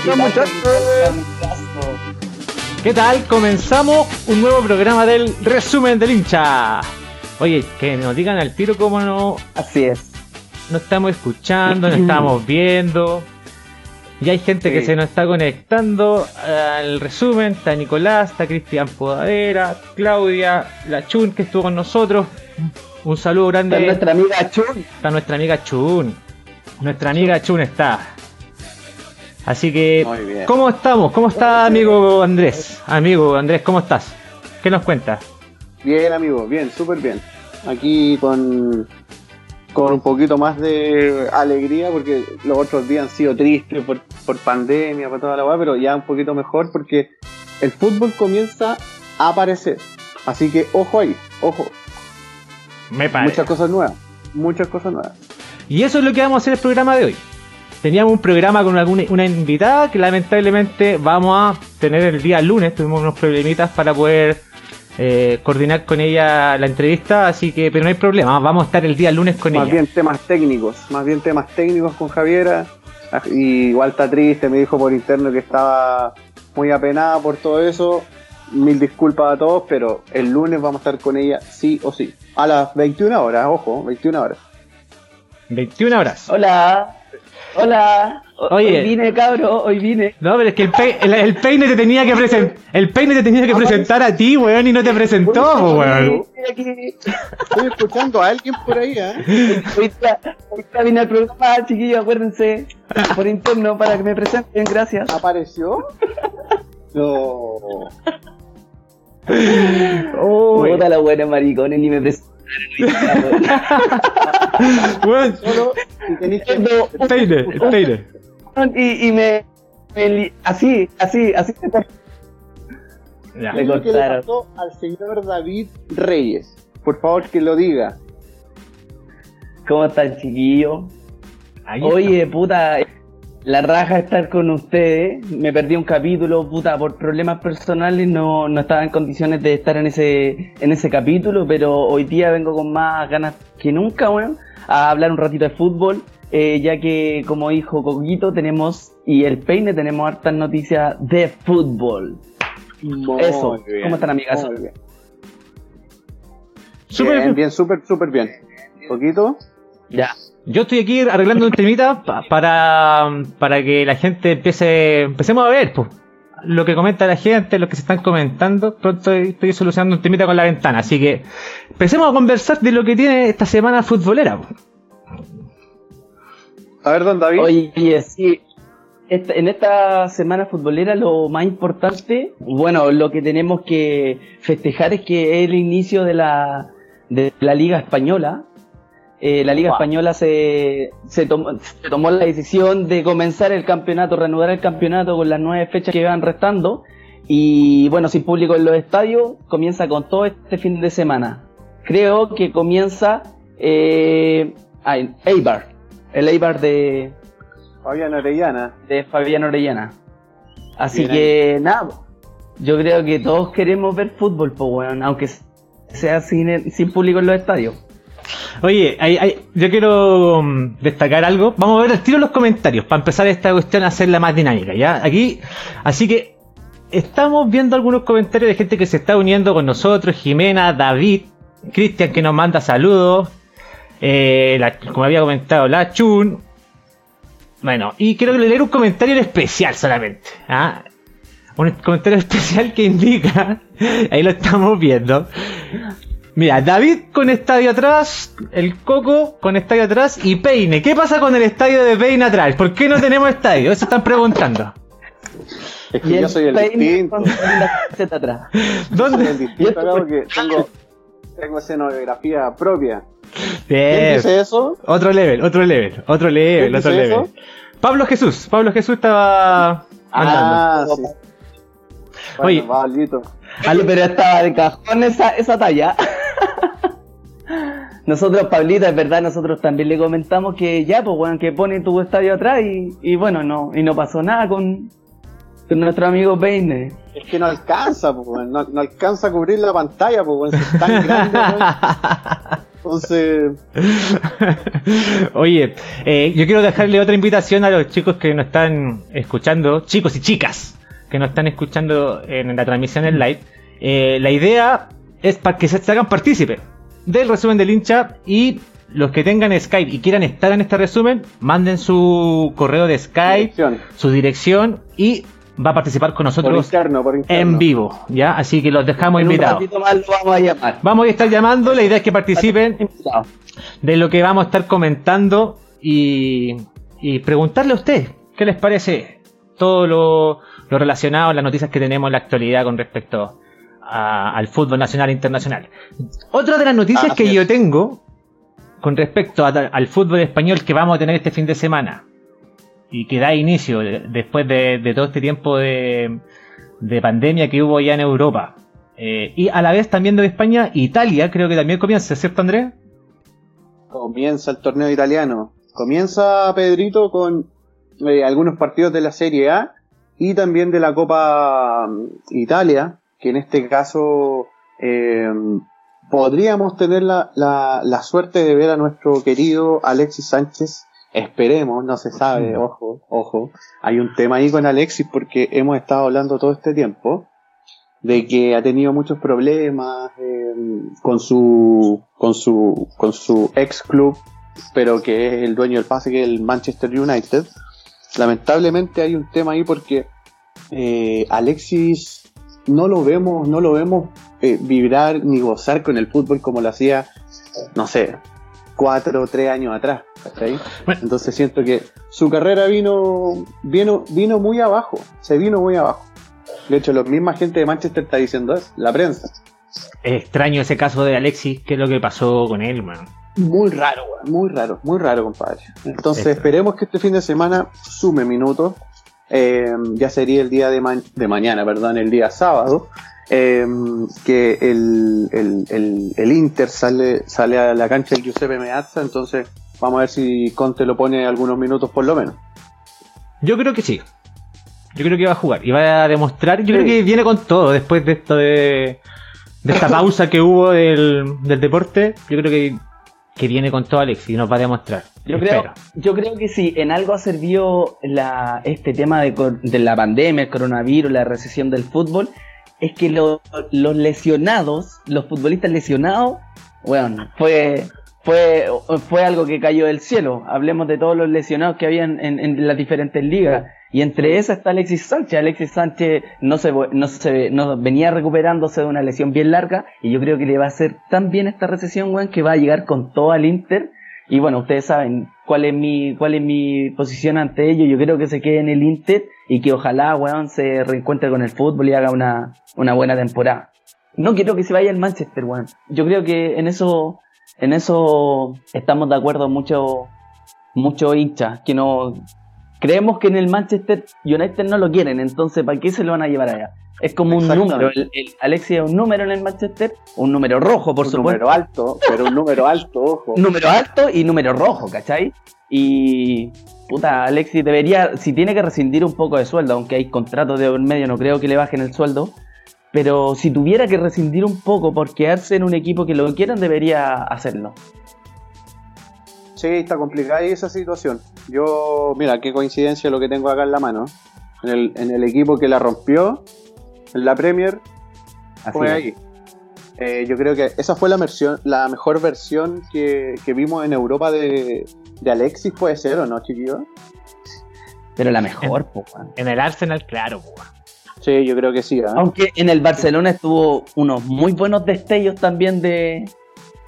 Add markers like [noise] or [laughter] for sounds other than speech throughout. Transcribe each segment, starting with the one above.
están muchachos? ¿Qué tal? Comenzamos un nuevo programa del resumen del hincha. Oye, que nos digan al tiro cómo no, Así es. no estamos escuchando, no estamos [clears throat] viendo. Y hay gente que se nos está conectando al resumen. Está Nicolás, está Cristian Podadera, Claudia, la Chun que estuvo con nosotros. Un saludo grande. Está nuestra amiga Chun. Está nuestra amiga Chun. Nuestra amiga Chun está. Así que. ¿cómo estamos? ¿Cómo está amigo Andrés? Amigo Andrés, ¿cómo estás? ¿Qué nos cuentas? Bien, amigo, bien, súper bien. Aquí con, con un poquito más de alegría porque los otros días han sido tristes por, por pandemia, por toda la weá, pero ya un poquito mejor porque el fútbol comienza a aparecer. Así que ojo ahí, ojo, Me parece. muchas cosas nuevas, muchas cosas nuevas. Y eso es lo que vamos a hacer el programa de hoy. Teníamos un programa con alguna, una invitada que lamentablemente vamos a tener el día lunes. Tuvimos unos problemitas para poder eh, coordinar con ella la entrevista, así que, pero no hay problema, vamos a estar el día lunes con Más ella. bien temas técnicos, más bien temas técnicos con Javiera. Ah, Y igual está triste, me dijo por interno que estaba muy apenada por todo eso. Mil disculpas a todos, pero el lunes vamos a estar con ella sí o sí. A las 21 horas, ojo, 21 horas. 21 horas. Hola. Hola. Oye. Hoy vine, cabro. Hoy vine. No, pero es que el, pe- el, el peine te tenía que presentar. El peine te tenía que presentar a ti, weón, y no te presentó, weón. Estoy escuchando a alguien por ahí, ¿eh? Hoy día vine al programa, chiquillos, acuérdense. Por interno para que me presenten. Gracias. ¿Apareció? No. Puta la buena maricones, ni me presentaron. Weón, el peine. Y, y me, me li- Así, así, así. Ya. Me ¿Qué es lo que le cortaron. pasó al señor David Reyes? Por favor, que lo diga. ¿Cómo están, chiquillos? Ahí Oye, puta, la raja estar con ustedes. Me perdí un capítulo, puta, por problemas personales no, no estaba en condiciones de estar en ese, en ese capítulo, pero hoy día vengo con más ganas que nunca, weón, a hablar un ratito de fútbol, eh, ya que como dijo Coquito tenemos, y el Peine tenemos hartas noticias de fútbol. Muy Eso. bien, ¿Cómo están, amigas? muy bien. Súper bien, bien. súper, súper bien. ¿Poquito? Ya. Yo estoy aquí arreglando un temita pa- para, para que la gente empiece, empecemos a ver pues, lo que comenta la gente, lo que se están comentando. Pronto estoy solucionando un temita con la ventana, así que empecemos a conversar de lo que tiene esta semana futbolera. A ver, don David. Oye, sí. Esta- en esta semana futbolera lo más importante, bueno, lo que tenemos que festejar es que es el inicio de la, de la Liga Española. Eh, la Liga. Española se, se, tomó, se tomó la decisión de comenzar el campeonato, reanudar el campeonato con las nueve fechas que van restando. Y bueno, sin público en los estadios, comienza con todo este fin de semana. Creo que comienza eh, en Eibar, el Eibar de, Fabián Orellana. de Fabián Orellana. Así Bien que nada, yo creo que todos queremos ver fútbol, pues weón, aunque sea sin, sin público en los estadios. Oye, hay- hay- yo quiero mm, destacar algo. Vamos a ver el tiro los comentarios para empezar esta cuestión a hacerla más dinámica, ¿ya? Aquí, así que estamos viendo algunos comentarios de gente que se está uniendo con nosotros, Jimena, David, Cristian que nos manda saludos, eh, como había comentado, la Chun. Bueno, y quiero leer un comentario en especial solamente. ¿ah? Un comentario [laughs] especial que indica, ahí lo estamos viendo, Mira, David con estadio atrás, el Coco con estadio atrás y Peine. ¿Qué pasa con el estadio de Peine atrás? ¿Por qué no tenemos estadio? Eso están preguntando. Es que yo soy el Peine distinto. atrás. [laughs] Soy el ¿Dónde? distinto acá porque [laughs] tengo, tengo escenografía propia. ¿Quién dice eso? Otro level, otro level, otro level, ¿Quién otro level. eso? Pablo Jesús, Pablo Jesús estaba. Ah, sí. Bueno, Oye. Pablito. Oye, pero estaba de cajón esa, esa talla. [laughs] Nosotros, Pablita, es verdad, nosotros también le comentamos que ya, pues, weón, que pone tu estadio atrás y, y bueno, no, y no pasó nada con, con nuestro amigo Peine. Es que no alcanza, pues, no, no alcanza a cubrir la pantalla, pues. Si es tan grande, weón. Entonces, [laughs] Oye, eh, yo quiero dejarle otra invitación a los chicos que nos están escuchando, chicos y chicas que nos están escuchando en la transmisión en live. Eh, la idea es para que se hagan partícipes del resumen del hincha y los que tengan Skype y quieran estar en este resumen, manden su correo de Skype, dirección. su dirección y va a participar con por nosotros interno, por interno. en vivo, ¿ya? Así que los dejamos En invitados. ratito más lo vamos a llamar. Vamos a estar llamando, la idea es que participen de lo que vamos a estar comentando y, y preguntarle a usted qué les parece todo lo, lo relacionado a las noticias que tenemos en la actualidad con respecto a- al fútbol nacional e internacional. Otra de las noticias Así que es. yo tengo con respecto a- al fútbol español que vamos a tener este fin de semana y que da inicio de- después de, de todo este tiempo de, de pandemia que hubo ya en Europa. Eh, y a la vez también de España, Italia creo que también comienza, ¿cierto Andrés? Comienza el torneo italiano. Comienza Pedrito con eh, algunos partidos de la Serie A y también de la Copa mm, Italia, que en este caso eh, podríamos tener la, la, la suerte de ver a nuestro querido Alexis Sánchez. Esperemos, no se sabe, ojo, ojo. Hay un tema ahí con Alexis porque hemos estado hablando todo este tiempo de que ha tenido muchos problemas eh, con su con su con su ex club pero que es el dueño del pase que es el Manchester United lamentablemente hay un tema ahí porque eh, Alexis no lo vemos no lo vemos eh, vibrar ni gozar con el fútbol como lo hacía no sé cuatro o tres años atrás entonces siento que su carrera vino vino vino muy abajo se vino muy abajo de hecho, la misma gente de Manchester está diciendo eso, la prensa. Es extraño ese caso de Alexis, ¿qué es lo que pasó con él, man? Muy raro, muy raro, muy raro, compadre. Entonces, esperemos que este fin de semana sume minutos. Eh, ya sería el día de, ma- de mañana, perdón, el día sábado. eh, que el, el, el, el Inter sale, sale a la cancha del Giuseppe Meazza. Entonces, vamos a ver si Conte lo pone algunos minutos por lo menos. Yo creo que sí. Yo creo que va a jugar y va a demostrar. Yo Sí. creo que viene con todo después de esto de, de esta [laughs] pausa que hubo del, del deporte. Yo creo que, que viene con todo Alexis y nos va a demostrar. Yo creo, yo creo que si en algo ha servido la, este tema de, la pandemia, el coronavirus, la recesión del fútbol, es que lo- los lesionados, los futbolistas lesionados, bueno, fue, fue, fue algo que cayó del cielo. Hablemos de todos los lesionados que habían en, en las diferentes ligas. Y entre esas está Alexis Sánchez. Alexis Sánchez no se, no se no venía recuperándose de una lesión bien larga. Y yo creo que le va a hacer tan bien esta recesión, weón, que va a llegar con todo al Inter. Y bueno, ustedes saben cuál es mi, cuál es mi posición ante ello. Yo creo que se quede en el Inter y que ojalá, weón, se reencuentre con el fútbol y haga una, una buena temporada. No quiero que se vaya al Manchester, weón. Yo creo que en eso, en eso estamos de acuerdo muchos, muchos hinchas, que no, creemos que en el Manchester United no lo quieren, entonces ¿para qué se lo van a llevar allá? Es como un número, el, el Alexis es un número en el Manchester, un número rojo, por un supuesto número alto, pero un número alto, ojo. número alto y número rojo, ¿cachai? Y puta, Alexis debería, si tiene que rescindir un poco de sueldo, aunque hay contratos de medio, no creo que le bajen el sueldo, pero si tuviera que rescindir un poco por quedarse en un equipo que lo quieran, debería hacerlo. Sí, está complicada esa situación. Yo, mira, qué coincidencia lo que tengo acá en la mano. En el, en el equipo que la rompió, en la Premier, Así fue es. ahí. Eh, yo creo que esa fue la, versión, la mejor versión que, que vimos en Europa de, de Alexis, puede ser o no, chiquillo. Pero la mejor, po, weón. En el Arsenal, claro, po. Sí, yo creo que sí. ¿ah? Aunque en el Barcelona estuvo unos muy buenos destellos también de,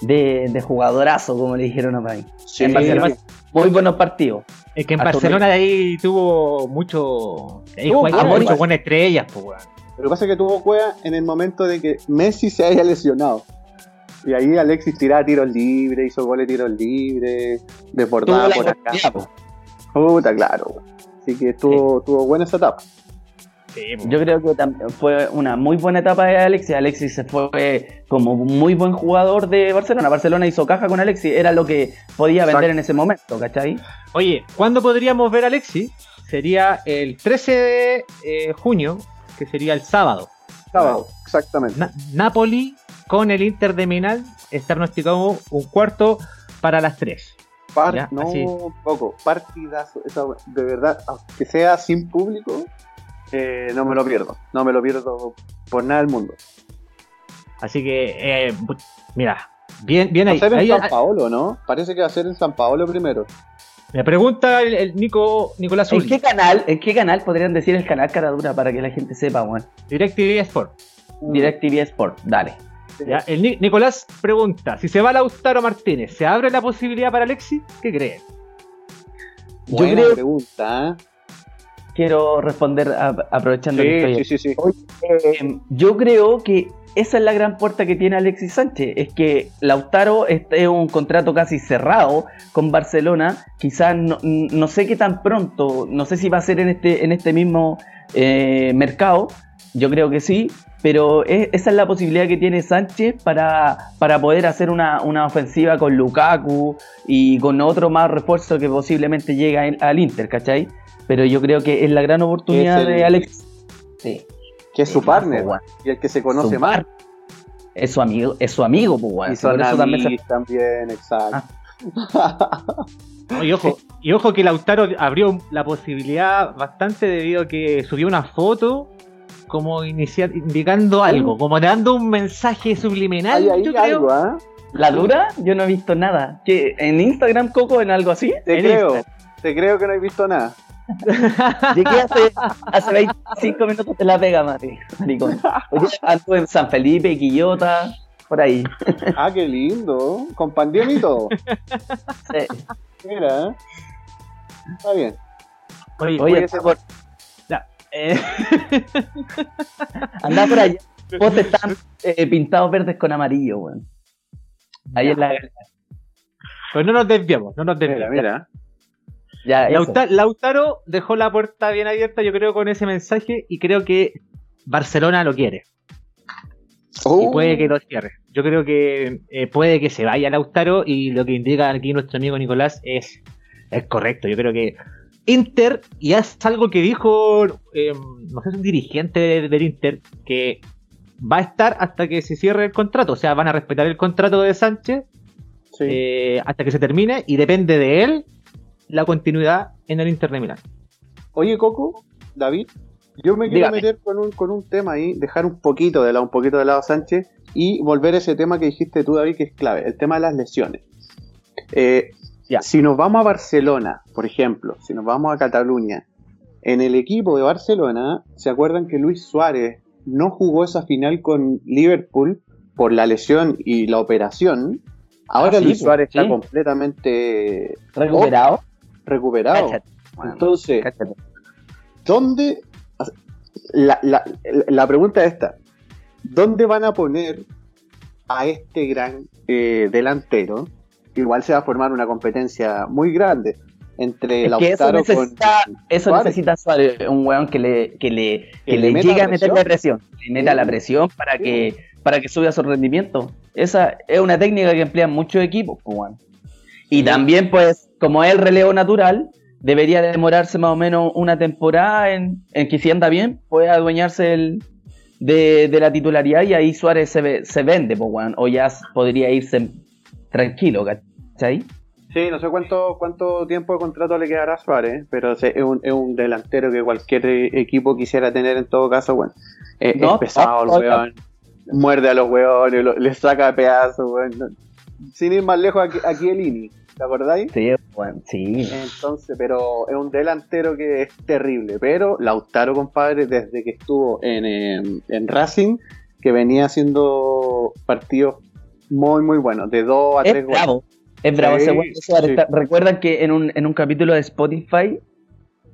de, de jugadorazo, como le dijeron a ahí. Sí, en Barcelona, muy buenos partidos. Es que en Barcelona ahí tuvo mucho. Ahí mucho buenas estrellas, po, weón. Lo que pasa es que tuvo cueva en el momento de que Messi se haya lesionado. Y ahí Alexis tiraba tiros libres, hizo goles de tiros libres, Tuvo desbordaba la por acá. Puta, claro. Así que estuvo, estuvo buena esa etapa. Sí. Yo creo que fue una muy buena etapa de Alexis. Alexis se fue como muy buen jugador de Barcelona. Barcelona hizo caja con Alexis, era lo que podía vender Exacto. en ese momento, ¿cachai? Oye, ¿cuándo podríamos ver a Alexis? Sería el 13 de eh, junio, que sería el sábado. Sábado, exactamente. Na- Napoli con el Inter de Milán. Está pronosticado un cuarto para las 3. Par- Ya, no, así. poco, partidazo. De verdad, aunque sea sin público, eh, no me lo pierdo. No me lo pierdo por nada del mundo. Así que, eh, mira, bien, bien Va a ahí. ser en Ahí- San Paolo, ¿no? Parece que va a ser en San Paolo primero. Me pregunta el, el Nico, Nicolás ¿En qué canal? ¿En qué canal podrían decir el canal Caradura para que la gente sepa, weón? DirecTV Sport. DirecTV Sport, dale. Ya, el Ni- Nicolás pregunta, si se va Lautaro Martínez, ¿se abre la posibilidad para Alexis? ¿Qué crees? Yo Buena creo- pregunta, ¿eh? Quiero responder a- aprovechando que estoy Sí, sí, sí, sí. Eh, yo creo que esa es la gran puerta que tiene Alexis Sánchez, es que Lautaro es un contrato casi cerrado con Barcelona, quizás no, no sé qué tan pronto, no sé si va a ser en este, en este mismo eh, mercado, yo creo que sí, pero es- esa es la posibilidad que tiene Sánchez para, para poder hacer una, una ofensiva con Lukaku y con otro más refuerzo que posiblemente llegue al- Inter, ¿cachai? Pero yo creo que es la gran oportunidad el- de Alexis. Sí. Que es su partner, weón. y el que se conoce más. Es su amigo, es su amigo, pues, weón. Y son eso también se- también, exacto. No, y, ojo, y ojo que Lautaro abrió la posibilidad bastante debido a que subió una foto como inicial, indicando algo, como dando un mensaje subliminal, Hay ahí yo creo. algo, ¿ah? ¿La dura? Yo no he visto nada. ¿Qué, ¿En Instagram, Coco, en algo así? Te En creo, Insta. te creo que no he visto nada. [laughs] Llegué hace, hace 25 minutos de la pega, Mati. Maricón. Oye, anduve en San Felipe, Quillota, por ahí. [laughs] Ah, qué lindo, con pandemia y todo. Sí. Mira, ¿eh? Está bien. Oye, Oye, ese- por- eh, [laughs] anda por allá. Vos están eh, pintados verdes con amarillo, weón. Ahí en la pues no nos desviamos, no nos Mira, desviamos. mira. Ya, eso. Lauta- Lautaro dejó la puerta bien abierta, yo creo, con ese mensaje y creo que Barcelona lo quiere. Y Oh, puede que lo cierre. Yo creo que eh, puede que se vaya Lautaro y lo que indica aquí nuestro amigo Nicolás es, es correcto. Yo creo que Inter, y es algo que dijo, eh, no sé, un dirigente de- del Inter, que va a estar hasta que se cierre el contrato. O sea, van a respetar el contrato de Sánchez sí. eh, hasta que se termine y depende de él la continuidad en el Inter de Milán. Oye, Coco, David, yo me quiero Dígame. meter con un, con un tema ahí, dejar un poquito de lado, un poquito de lado a Sánchez y volver a ese tema que dijiste tú, David, que es clave, el tema de las lesiones. Eh, Ya. Si nos vamos a Barcelona, por ejemplo, si nos vamos a Cataluña, en el equipo de Barcelona, ¿se acuerdan que Luis Suárez no jugó esa final con Liverpool por la lesión y la operación? Ahora Ah, sí, Luis pues, Suárez está completamente Recuperado. Recuperado. Entonces, Cáchate. ¿dónde? La, la, la pregunta es esta: ¿dónde van a poner a este gran eh, delantero? Igual se va a formar una competencia muy grande entre Es que eso Lautaro con. necesita, eso Suárez. necesita Suárez, un weón que le, que le, que le le llegue a presión. meterle presión, le meta Sí. la presión para que, para que suba su rendimiento. Esa es una técnica que emplean muchos equipos, pues, weón. Y también, pues, como es el relevo natural, debería demorarse más o menos una temporada en, en que si anda bien, puede adueñarse el, de, de la titularidad y ahí Suárez se, ve- se vende, pues, weón. O ya podría irse tranquilo, ¿cachai? Sí, no sé cuánto, cuánto tiempo de contrato le quedará a Suárez, pero es un, es un delantero que cualquier equipo quisiera tener en todo caso. Bueno, No, es pesado el no. weón, muerde a los weones, les saca pedazos, weón. Sin ir más lejos, aquí, aquí el Ini, ¿te acordáis? Sí, weón, sí. Entonces, pero es un delantero que es terrible. Pero Lautaro, compadre, desde que estuvo en, eh, en Racing, que venía haciendo partidos muy, muy buenos, de 2 a 3 Es goles. bravo. Es bravo Sí. Ta- Recuerdan que en un, en un capítulo de Spotify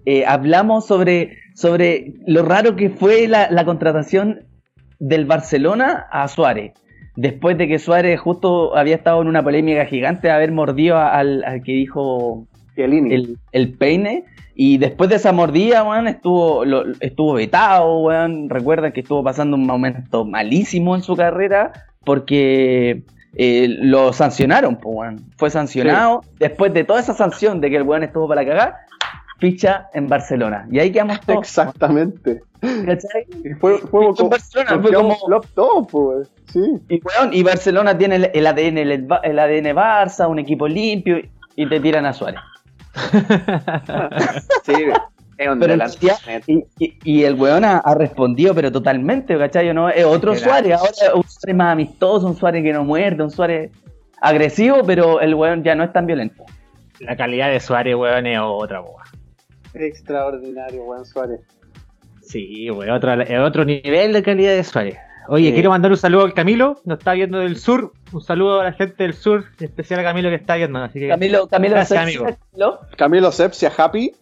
eh, hablamos sobre, sobre lo raro que fue la, la contratación del Barcelona a Suárez. Después de que Suárez justo había estado en una polémica gigante de haber mordido al, al que dijo el, el peine. Y después de esa mordida, weón, estuvo, lo- estuvo vetado, weón. Recuerdan que estuvo pasando un momento malísimo en su carrera porque eh, lo sancionaron, pues, weón. Fue sancionado. Después de toda esa sanción de que el weón estuvo para cagar, ficha en Barcelona. Y ahí quedamos todos. Exactamente. ¿Cachai? Y fue, fue, En como- Barcelona nos fue como- flop pues. Sí. Y, Barcelona tiene el, el ADN, el, el ADN Barça, un equipo limpio, y te tiran a Suárez. [laughs] Sí, es un Pero en realidad- Y, y- y el weón ha, ha respondido, pero totalmente, ¿cachai? ¿No? Es otro Era- Suárez, ahora es un Suárez más amistoso, un Suárez que no muerde, un Suárez agresivo, pero el weón ya no es tan violento. La calidad de Suárez, weón, es otra, weón. Extraordinario, Juan Suárez. Sí, weón, otro, es otro nivel de calidad de Suárez. Oye, Sí. quiero mandar un saludo al Camilo, nos está viendo del sur. Un saludo a la gente del sur, en especial a Camilo que está viendo. Así que Camilo, Camilo, Gracias, Sexy, amigo. Camilo. Camilo Sepsia, happy.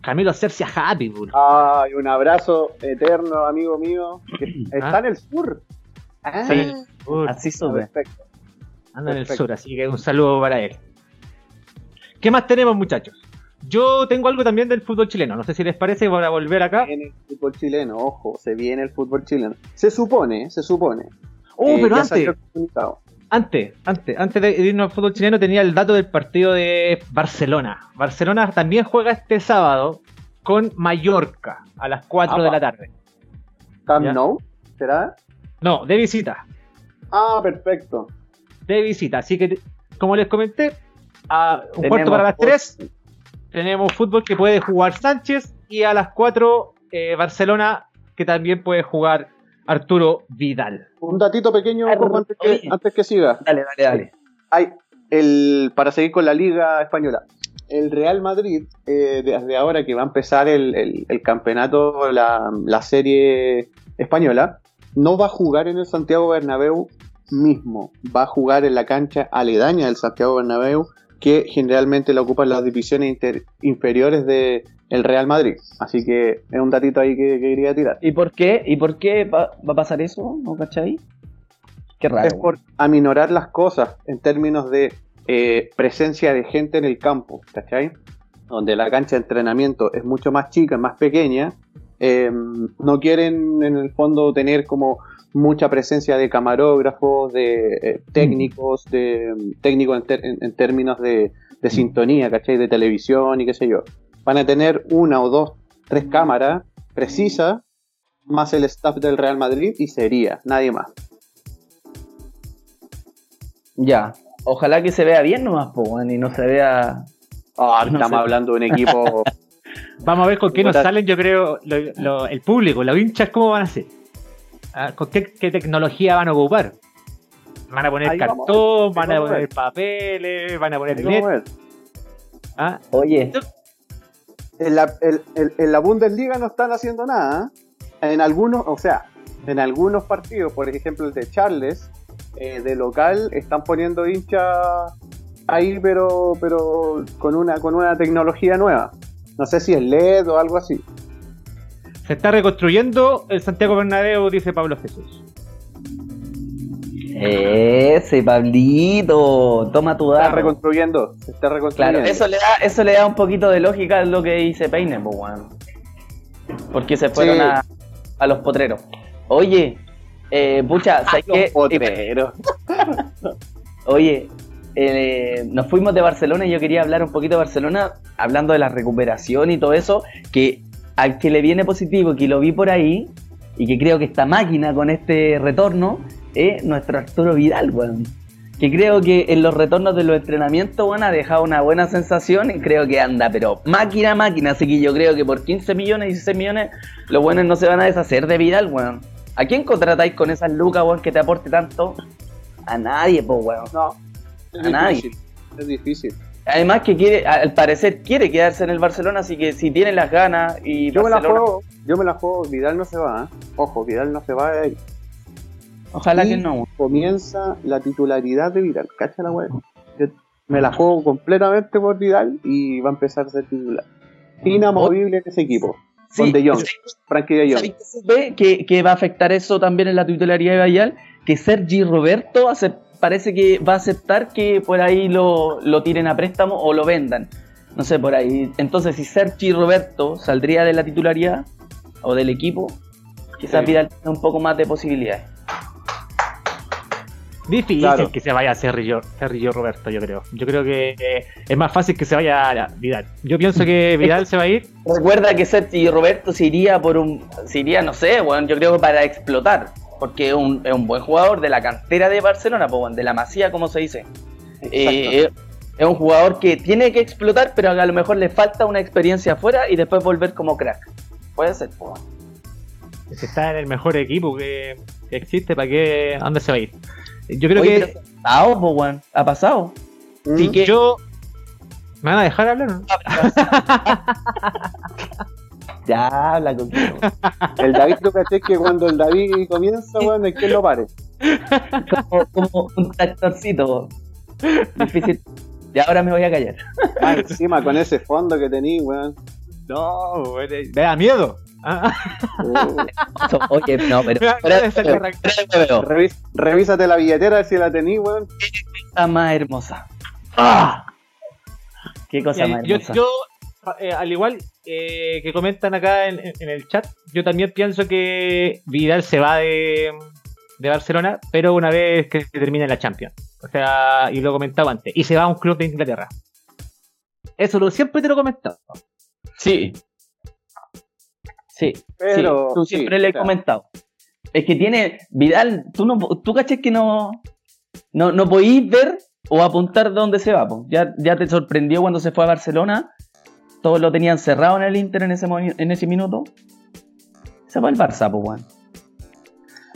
Camilo Cercia Happy. Ay, un abrazo eterno, amigo mío. que [clears throat] está Ah. en el sur. Ah, Sí. Sur, Así sube. perfecto. anda en el sur, así que un saludo para él. ¿Qué más tenemos, muchachos? Yo tengo algo también del fútbol chileno. No sé si les parece para volver acá. Viene el fútbol chileno, ojo, se viene el fútbol chileno. Se supone, se supone. Oh, Eh, pero antes, antes, antes, antes de irnos al fútbol chileno tenía el dato del partido de Barcelona. Barcelona también juega este sábado con Mallorca a las 4 de la tarde. Camp. Nou, ¿será? No, de visita. Ah, perfecto. De visita. Así que, como les comenté, a un Tenemos cuarto para las fut- 3 tenemos fútbol que puede jugar Sánchez y a las 4 eh, Barcelona que también puede jugar Arturo Vidal. Un datito pequeño Ay, antes, que, antes que siga. Dale, dale, dale. Hay el para seguir con la liga española. El Real Madrid, eh, desde ahora que va a empezar el, el- el campeonato, la, la serie española, no va a jugar en el Santiago Bernabéu mismo. Va a jugar en la cancha aledaña del Santiago Bernabéu, que generalmente la ocupan las divisiones inter- inferiores del Real Madrid. Así que es un datito ahí que, que quería tirar. ¿Y por qué? ¿Y por qué va, va a pasar eso? ¿No cachai? Qué raro. es por aminorar las cosas en términos de eh, presencia de gente en el campo, ¿cachai? Donde la cancha de entrenamiento es mucho más chica, más pequeña, eh, no quieren en el fondo tener como mucha presencia de camarógrafos, de eh, técnicos, de mm, técnicos en, ter- en- en términos de, de sintonía, ¿cachai? De televisión y qué sé yo. Van a tener una o dos, tres cámaras precisas, más el staff del Real Madrid y sería, nadie más. Ya. Ojalá que se vea bien nomás, po, y no se vea. Ah, No estamos hablando de un equipo. [laughs] Vamos a ver con qué nos salen, yo creo, lo- lo- el público, los hinchas, cómo van a hacer. Ah, ¿Con qué, qué tecnología van a ocupar? Van a poner Ahí cartón, van a poner papeles, van a poner net. ¿ah? Oye, en, la, el- el- en la Bundesliga no están haciendo nada. ¿eh? En algunos, o sea, en algunos partidos, por ejemplo el de Charles, eh, de local, están poniendo hinchas ahí, pero, pero con una, con una tecnología nueva. No sé si es LED o algo así. Se está reconstruyendo el Santiago Bernabéu, dice Pablo Jesús. ese Pablito, toma tu Se está dato. reconstruyendo. Se está reconstruyendo. Claro, eso le da, eso le da un poquito de lógica a lo que dice Peine, pues weón. Porque se fueron Sí. a, a los potreros. Oye, eh, pucha, ¿sabes Los qué? potreros. [laughs] Oye, eh, nos fuimos de Barcelona y yo quería hablar un poquito de Barcelona, hablando de la recuperación y todo eso, que al que le viene positivo, que lo vi por ahí, y que creo que esta máquina con este retorno, es nuestro Arturo Vidal, weón. Que creo que en los retornos de los entrenamientos, weón, ha dejado una buena sensación y creo que anda, pero máquina, máquina. Así que yo creo que por 15 millones, 16 millones, los buenos no se van a deshacer de Vidal, weón. ¿A quién contratáis con esas lucas, weón, que te aporte tanto? A nadie, pues, weón. No, es A nadie. difícil. Es difícil. Además que quiere, al parecer quiere quedarse en el Barcelona, así que si tiene las ganas y Yo me la juego, yo me la juego, Vidal no se va, ¿eh? Ojo, Vidal no se va de ahí. ojalá Y que no. Comienza la titularidad de Vidal, cacha la. Yo me la juego completamente por Vidal y va a empezar a ser titular. Inamovible en ese equipo. Con De Jong, Frankie De Jong. ¿Sabéis que que, que va a afectar eso también en la titularidad de Vidal? Que Sergi Roberto acep- parece que va a aceptar que por ahí lo, lo tiren a préstamo o lo vendan. No sé, por ahí. Entonces, si Sergi Roberto saldría de la titularidad o del equipo, quizás Sí. Vidal tenga un poco más de posibilidades. Difícil Claro. que se vaya a Cerrillo, Cerrillo Roberto, yo creo. Yo creo que eh, es más fácil que se vaya a Vidal. Yo pienso que [laughs] Vidal se va a ir. Recuerda que Sergi Roberto se iría por un. Se iría, no sé, weón, yo creo que para explotar. Porque es un, es un buen jugador de la cantera de Barcelona, de la masía, como se dice. Eh, es, un jugador que tiene que explotar, pero a lo mejor le falta una experiencia afuera y después volver como crack. Puede ser, weón. Si está en el mejor equipo que, que existe, ¿para qué? ¿A dónde se va a ir? Yo creo Oye, que. pero ha pasado, weón. Ha pasado. Mm. Sí que- Yo. ¿Me van a dejar hablar o no? [laughs] Ya habla con El David, tú caché que cuando el David comienza, weón, es que lo pare. como, como un tractorcito. weón. Difícil. Y ahora me voy a callar. Ah, encima con ese fondo que tení, weón. No, güey, me da miedo. Ah, Uh, Oye, no, pero. [laughs] pero- revis- revísate la billetera si la tení, weón. cosa más hermosa. ¡Ah! Qué cosa más yo, hermosa. yo, eh, al igual eh, que comentan acá en, en el chat, yo también pienso que Vidal se va de, de Barcelona, pero una vez que termine la Champions. O sea, y lo he comentado antes, y se va a un club de Inglaterra. Eso lo, siempre te lo he comentado. Sí. Sí. Pero, sí, tú sí, siempre le he comentado. Es que tiene. Vidal, tú no tú caché que no. No, no podís ver o apuntar dónde se va. po. Ya, ya te sorprendió cuando se fue a Barcelona. Todos lo tenían cerrado en el Inter en ese, en ese minuto. Se fue al Barça, pues, weón.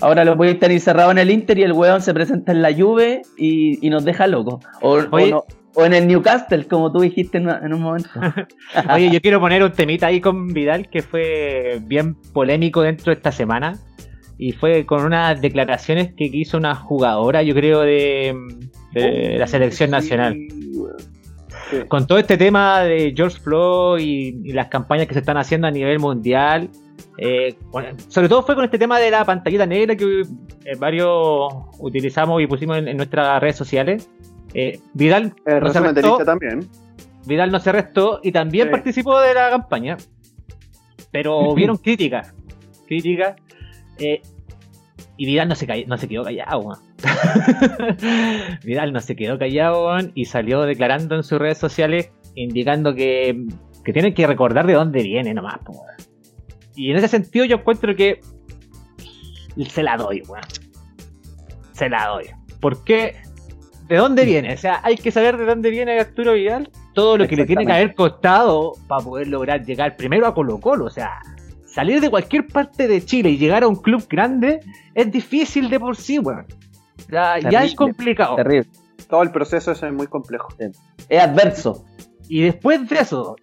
Ahora lo podéis tener cerrado en el Inter y el weón se presenta en la Juve y, y nos deja locos. O, o Oye. no- o en el Newcastle, como tú dijiste en, en un momento. [laughs] Oye, yo quiero poner un temita ahí con Vidal que fue bien polémico dentro de esta semana. Y fue con unas declaraciones que hizo una jugadora, yo creo, de, de la selección Sí, nacional. weón. Sí. con todo este tema de George Floyd y, y las campañas que se están haciendo a nivel mundial, eh, bueno, sobre todo fue con este tema de la pantallita negra que eh, varios utilizamos y pusimos en, en nuestras redes sociales. Eh, Vidal, El no se lista también. Vidal no se arrestó y también Sí. participó de la campaña. Pero [laughs] hubieron críticas. Críticas. Y Vidal no se, call- no se quedó callado, weón. [laughs] Vidal no se quedó callado, y salió declarando en sus redes sociales, indicando que, que tienen que recordar de dónde viene nomás. Y en ese sentido yo encuentro que se la doy, weón. Se la doy. ¿Por qué? ¿De dónde viene? O sea, hay que saber de dónde viene Arturo Vidal. Todo lo que le tiene que haber costado para poder lograr llegar primero a Colo Colo. O sea, salir de cualquier parte de Chile y llegar a un club grande es difícil de por sí, weón. O sea, ya es complicado. Terrible. Todo el proceso es muy complejo. Es adverso. Y después de eso,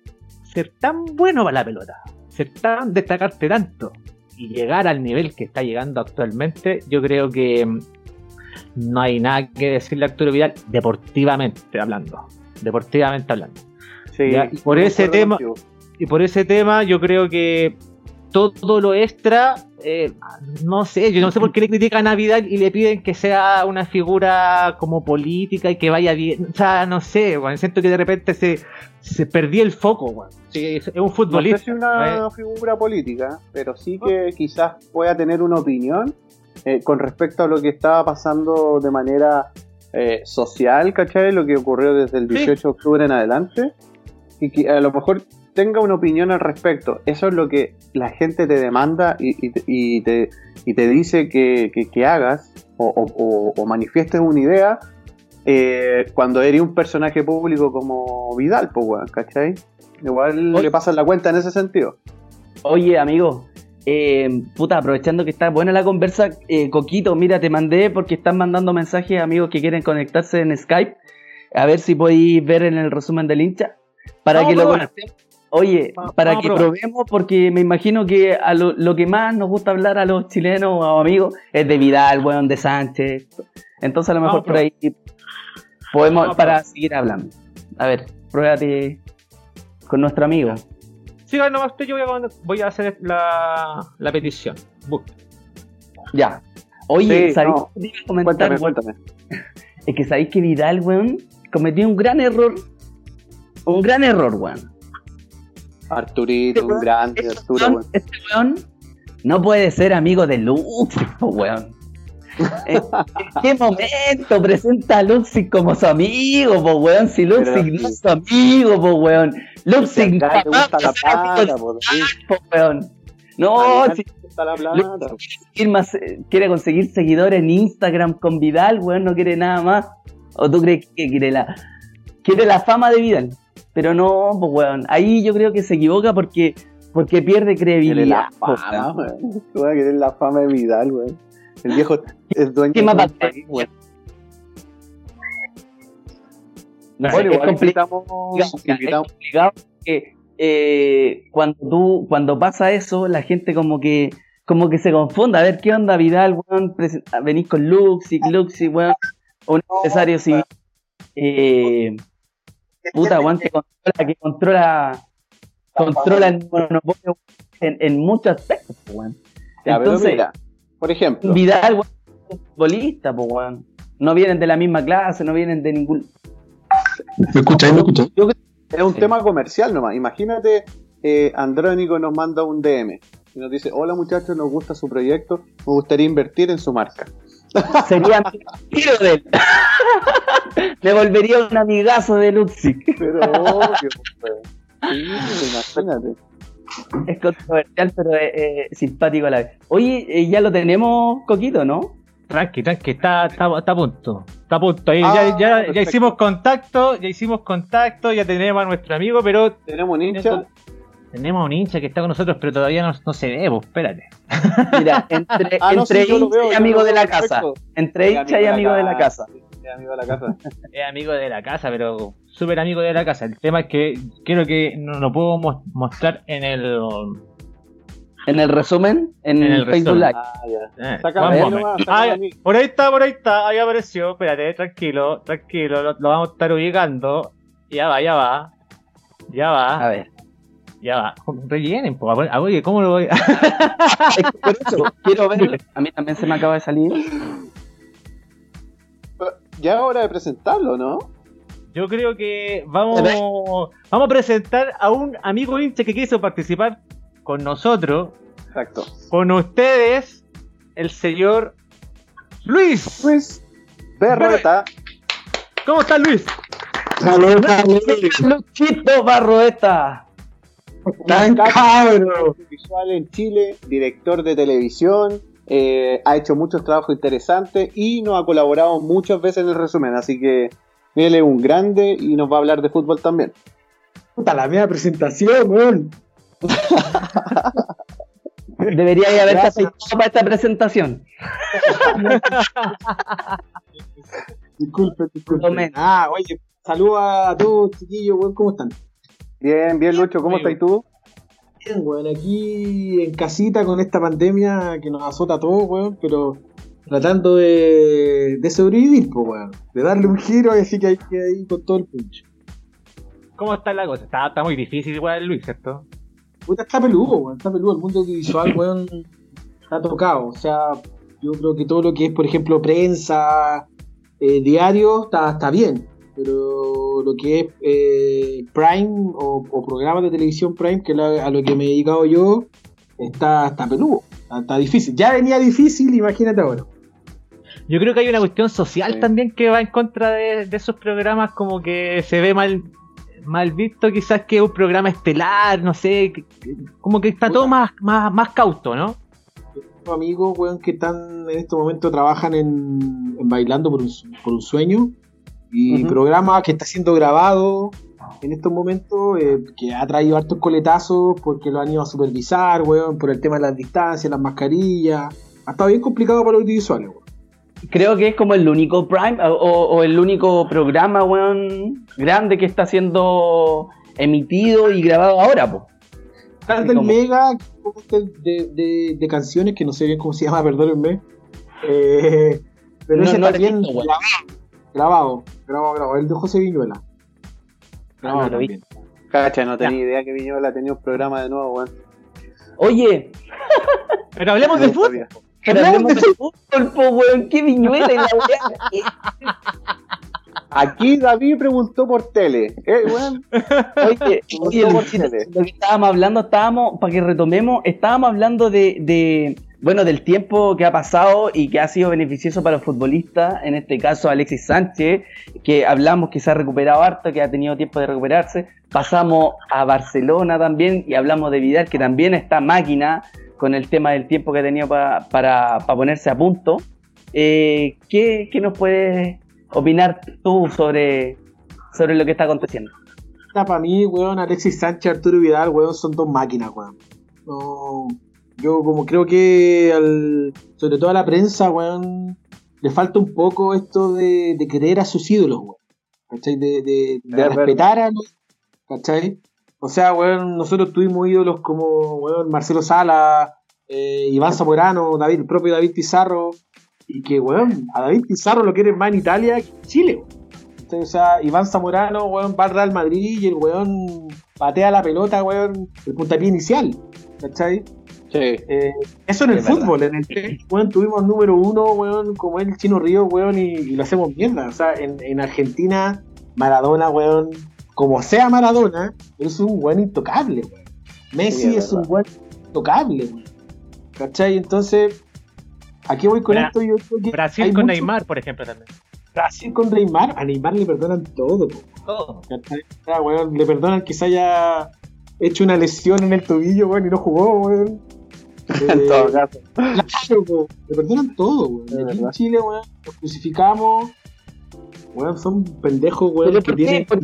ser tan bueno para la pelota, ser tan destacarte tanto y llegar al nivel que está llegando actualmente, yo creo que mm, no hay nada que decirle a Arturo Vidal deportivamente hablando. Deportivamente hablando. Sí, Ya, y por ese tema-. Y por ese tema yo creo que todo lo extra, eh, no sé, yo no sé por qué le critican a Vidal y le piden que sea una figura como política y que vaya bien. O sea, no sé, weón, siento que de repente se, se perdió el foco. Sí, es un No sé futbolista. si una figura política, pero sí que quizás pueda tener una opinión eh, con respecto a lo que estaba pasando de manera eh, social, ¿cachai? Lo que ocurrió desde el Sí. 18 de octubre en adelante. Y que a lo mejor tenga una opinión al respecto. Eso es lo que la gente te demanda y, y te- y te, y te dice que, que- que hagas o, o- o- o manifiestes una idea eh, cuando eres un personaje público como Vidal, pues, weón, ¿cachai? Igual Oye. le pasan la cuenta en ese sentido. Oye, amigo, eh, puta, aprovechando que está buena la conversa, eh, Coquito, mira, te mandé porque están mandando mensajes amigos que quieren conectarse en Skype. A ver si podéis ver en el resumen del hincha. Para que lo conectemos. Oye, para que probemos, porque me imagino que a lo, lo que más nos gusta hablar a los chilenos o amigos es de Vidal, weón, de Sánchez. Entonces a lo mejor Vamos por ahí podemos Vamos para seguir hablando. A ver, pruébate con nuestro amigo. Sigan nomás usted, yo voy a, voy a hacer la, la petición. Ya. Oye, Sí, ¿sabéis no. comentar, Cuéntame, weón? cuéntame. Es que sabéis que Vidal, weón, cometió un gran error. Un gran error, weón. Arturito, Este un grande, Este Arturo, weón, este weón no puede ser amigo de po, [laughs] weón. ¿En qué momento presenta a Luxig como su amigo, po weón? Si Luxig no es su amigo, po weón. Luxig a po, weón. No, si quiere, más, eh, quiere conseguir seguidores en Instagram con Vidal, weón, no quiere nada más. ¿O tú crees que quiere la, quiere la fama de Vidal? Pero no, pues weón, ahí yo creo que se equivoca porque, porque pierde credibilidad. la po, fama, weón. querer la fama de Vidal, weón. El viejo es dueño ¿Qué de más hacer? weón. No Bueno, es invitamos, invitamos- Es complicado porque eh, cuando tú, cuando pasa eso, la gente como que como que se confunde. A ver, ¿qué onda Vidal, weón? Venís con Luxi, Luxi, weón. Un empresario civil. Eh, puta, weón, que controla, que controla, controla el monopolio en, en muchos aspectos, weón. Entonces, mira, por ejemplo, Vidal, weón, es futbolista, pues, weón. No vienen de la misma clase, no vienen de ningún. ¿Me escucháis? ¿Me escucháis? es un Sí. tema comercial nomás. Imagínate, eh, Andrónico nos manda un DM y nos dice: Hola muchachos, nos gusta su proyecto, me gustaría invertir en su marca. Sería amigo de él. [laughs] Me volvería un amigazo de Luxi. Pero obvio, pues. Sí, imagínate. Es controversial, pero es, es simpático a la vez. Oye, eh, ya lo tenemos, Coquito, ¿no? Tranqui, tranqui, está, está, está a punto. Está a punto. Ahí Ah, ya, ya, hicimos contacto, ya hicimos contacto, ya tenemos a nuestro amigo, pero Tenemos un hincha. Tenemos a un hincha que está con nosotros, pero todavía no, no se ve, pues espérate. [laughs] Mira, entre, [laughs] Ah, no, entre sí, yo lo hincha veo, y amigo de la casa. Entre hincha y amigo de la casa. Sí, amigo de la casa. Es amigo de la casa, pero súper amigo de la casa. El tema es que creo que no lo puedo mos- mostrar en el. En el resumen, en, En el Facebook. Live. Ah, ya. Eh, nomás, Ah, a mí. por ahí está, por ahí está, ahí apareció. Espérate, tranquilo, tranquilo, lo, lo vamos a estar ubicando. Ya va, ya va. Ya A va, ver. Ya va. Rellenen. Ah, Oye, ¿cómo lo voy a.? Es que por eso, [laughs] quiero ver. A mí también se me acaba de salir. Ya es hora de presentarlo, ¿no? Yo creo que vamos, vamos a presentar a un amigo hincha que quiso participar con nosotros, Exacto. con ustedes, el señor Luis. Pues, Berreta. ¿Cómo está Luis? ¡Saludos, saludos! Luchito Barroeta. [laughs] ¡Tan cabro! visual en Chile, director de televisión, eh, ha hecho muchos trabajos interesantes y nos ha colaborado muchas veces en el resumen, así que él es un grande y nos va a hablar de fútbol también. Puta la media presentación, weón. [laughs] Debería haber aceitado para esta presentación. [laughs] Disculpe, disculpe. Ah, oye, saludos a todos, chiquillos, weón, ¿cómo están? Bien, bien Lucho, ¿cómo estás tú? Bien, weón, aquí en casita con esta pandemia que nos azota a todos, weón, pero tratando de, de sobrevivir, pues, weón. De darle un giro y así que hay que ir con todo el punch. ¿Cómo está la cosa? Está, está muy difícil igual Luis, ¿cierto? Puta, está peludo, weón, está peludo. El mundo audiovisual, weón, está tocado. O sea, yo creo que todo lo que es, por ejemplo, prensa, eh, diario, está, está bien. Pero lo que es eh, Prime o, o programas de televisión Prime, que es lo- a lo que me he dedicado yo, está, está peludo. Está, está difícil. Ya venía difícil, imagínate ahora. Yo creo que hay una cuestión social Sí. también que va en contra de, de esos programas, como que se ve mal mal visto quizás que un programa estelar, no sé, que- que- como que está todo más, más, más cauto, ¿no? Tengo amigos, weón, que están en este momento trabajan en, en Bailando por un, su- por un Sueño y programa que está siendo grabado en estos momentos, eh, que ha traído hartos coletazos porque lo han ido a supervisar, weón, por el tema de las distancias, las mascarillas. Ha estado bien complicado para los audiovisuales, weón. Creo que es como el único Prime o, o el único programa, weón, grande que está siendo emitido y grabado ahora, po. Está Así del como- Mega, de, de, de canciones, que no sé bien cómo se llama, [laughs] perdónenme. Eh, pero No, ese no bien visto. Grabado, grabado, grabado. El de José Viñuela. Grabado Ah, no lo vi. también. Cacha, no tenía idea que Viñola tenía un programa de nuevo, weón. Oye, Pero hablemos de No fútbol. pero hablemos de fútbol, po, weón, qué viñuela y la weá. [laughs] Aquí David preguntó por tele. Eh, weón. Oye, oye, por Luchito, tele. lo que estábamos hablando, estábamos, para que retomemos, estábamos hablando de, de, bueno, del tiempo que ha pasado y que ha sido beneficioso para los futbolistas, en este caso Alexis Sánchez, que hablamos que se ha recuperado harto, que ha tenido tiempo de recuperarse. Pasamos a Barcelona también y hablamos de Vidal, que también está máquina con el tema del tiempo que ha tenido para, para ponerse a punto. Eh, ¿qué, ¿Qué nos puedes opinar tú sobre, sobre lo que está aconteciendo? Para mí, weón, Alexis Sánchez, Arturo Vidal, weón, son dos máquinas, weón. Yo como creo que al, sobre todo a la prensa, weón, le falta un poco esto de, de querer a sus ídolos, weón. ¿Cachai? De, de, de De respetar a los, ¿cachai? O sea, weón, nosotros tuvimos ídolos como, weón, Marcelo Sala, eh, Iván Zamorano, David, el propio David Pizarro, y que, weón, a David Pizarro lo quieren más en Italia que en Chile, weón. O sea, Iván Zamorano, weón, va al Real Madrid y el weón patea la pelota, weón, el puntapié inicial, ¿cachai? Eh, eso en el Es fútbol, en el tenis, weón, tuvimos número uno, weón, como el Chino Río, weón, y, y lo hacemos mierda. O sea, en, en Argentina, Maradona, weón, como sea Maradona, es un weón intocable, weón. Messi Sí, es es un weón intocable, weón. ¿Cachai? Entonces, aquí voy con Bra- esto. Yo creo que Brasil con mucho- Neymar, por ejemplo, también. Brasil con Neymar, a Neymar le perdonan todo, po. Todo. Sea, weón, le perdonan que se haya hecho una lesión en el tobillo, weón, y no jugó, weón. [laughs] En todo caso. Claro, po. Le perdonan todo, weón. Aquí en. Chile, weón, los crucificamos. Weón, son pendejos, weón, Pero que ¿por, qué, tienen. por,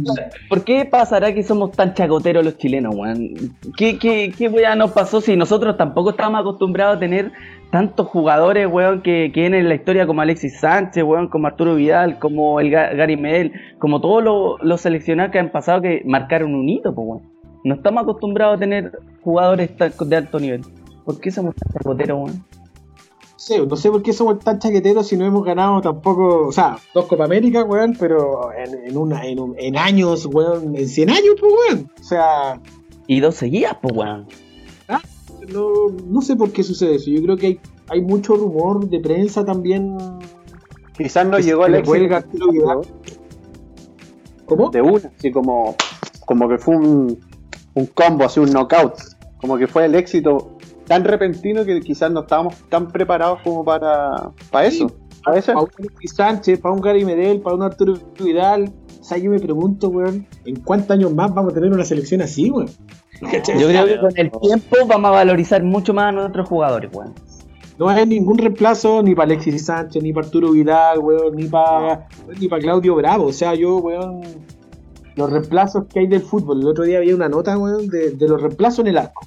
por qué pasará que somos tan chacoteros los chilenos, weón? ¿Qué, qué, qué weá nos pasó si nosotros tampoco estábamos acostumbrados a tener tantos jugadores, weón, que, que en la historia como Alexis Sánchez, weón, como Arturo Vidal, como el Ga- Gary Medel, como todos los, los seleccionados que han pasado que marcaron un hito, pues, weón. No estamos acostumbrados a tener jugadores de alto nivel. ¿Por qué somos tan chacoteros, weón? No sé, no sé por qué somos tan chaqueteros si no hemos ganado tampoco. O sea, dos Copa América, weón, pero en, en, una, en, un- en años, weón, en 100 años, pues, weón. O sea, Y dos seguidas, pues, weón. no, no sé por qué sucede eso. Yo creo que hay, hay mucho rumor de prensa también. Quizás no Que llegó Arturo Vidal. ¿Cómo? de una, así como, como que fue un, un combo, así un knockout. Como que fue el éxito tan repentino que quizás no estábamos tan preparados como para, para Sí. eso. A veces, para un Alexis Sánchez, para un Gary Medel, para un Arturo Vidal. O sea, yo me pregunto, weón, ¿en cuántos años más vamos a tener una selección así, weón? Yo creo que con el tiempo vamos a valorizar mucho más a nuestros jugadores, weón. No hay ningún reemplazo ni para Alexis Sánchez, ni para Arturo Vidal, weón, ni para ni para Claudio Bravo. O sea, yo, weón, los reemplazos que hay del fútbol. El otro día había una nota, weón, de, de los reemplazos en el arco.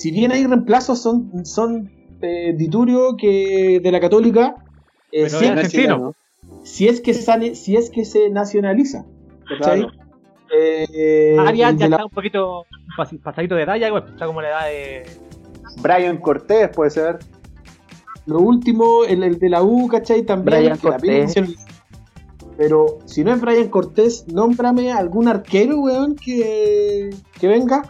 Si bien hay reemplazos, son, son eh, Diturio que de la Católica. eh, Pero si, es argentino. si es que sale, si es que se nacionaliza. ¿cachai? Claro. Eh, Arias ya la- está un poquito pas- pasadito de edad, ya está como la edad de. Brian Cortés puede ser. Lo último, el, el de la U, ¿cachai? También. Brian también Cortés. Pero si no es Brian Cortés, nómbrame algún arquero, weón, que, que venga.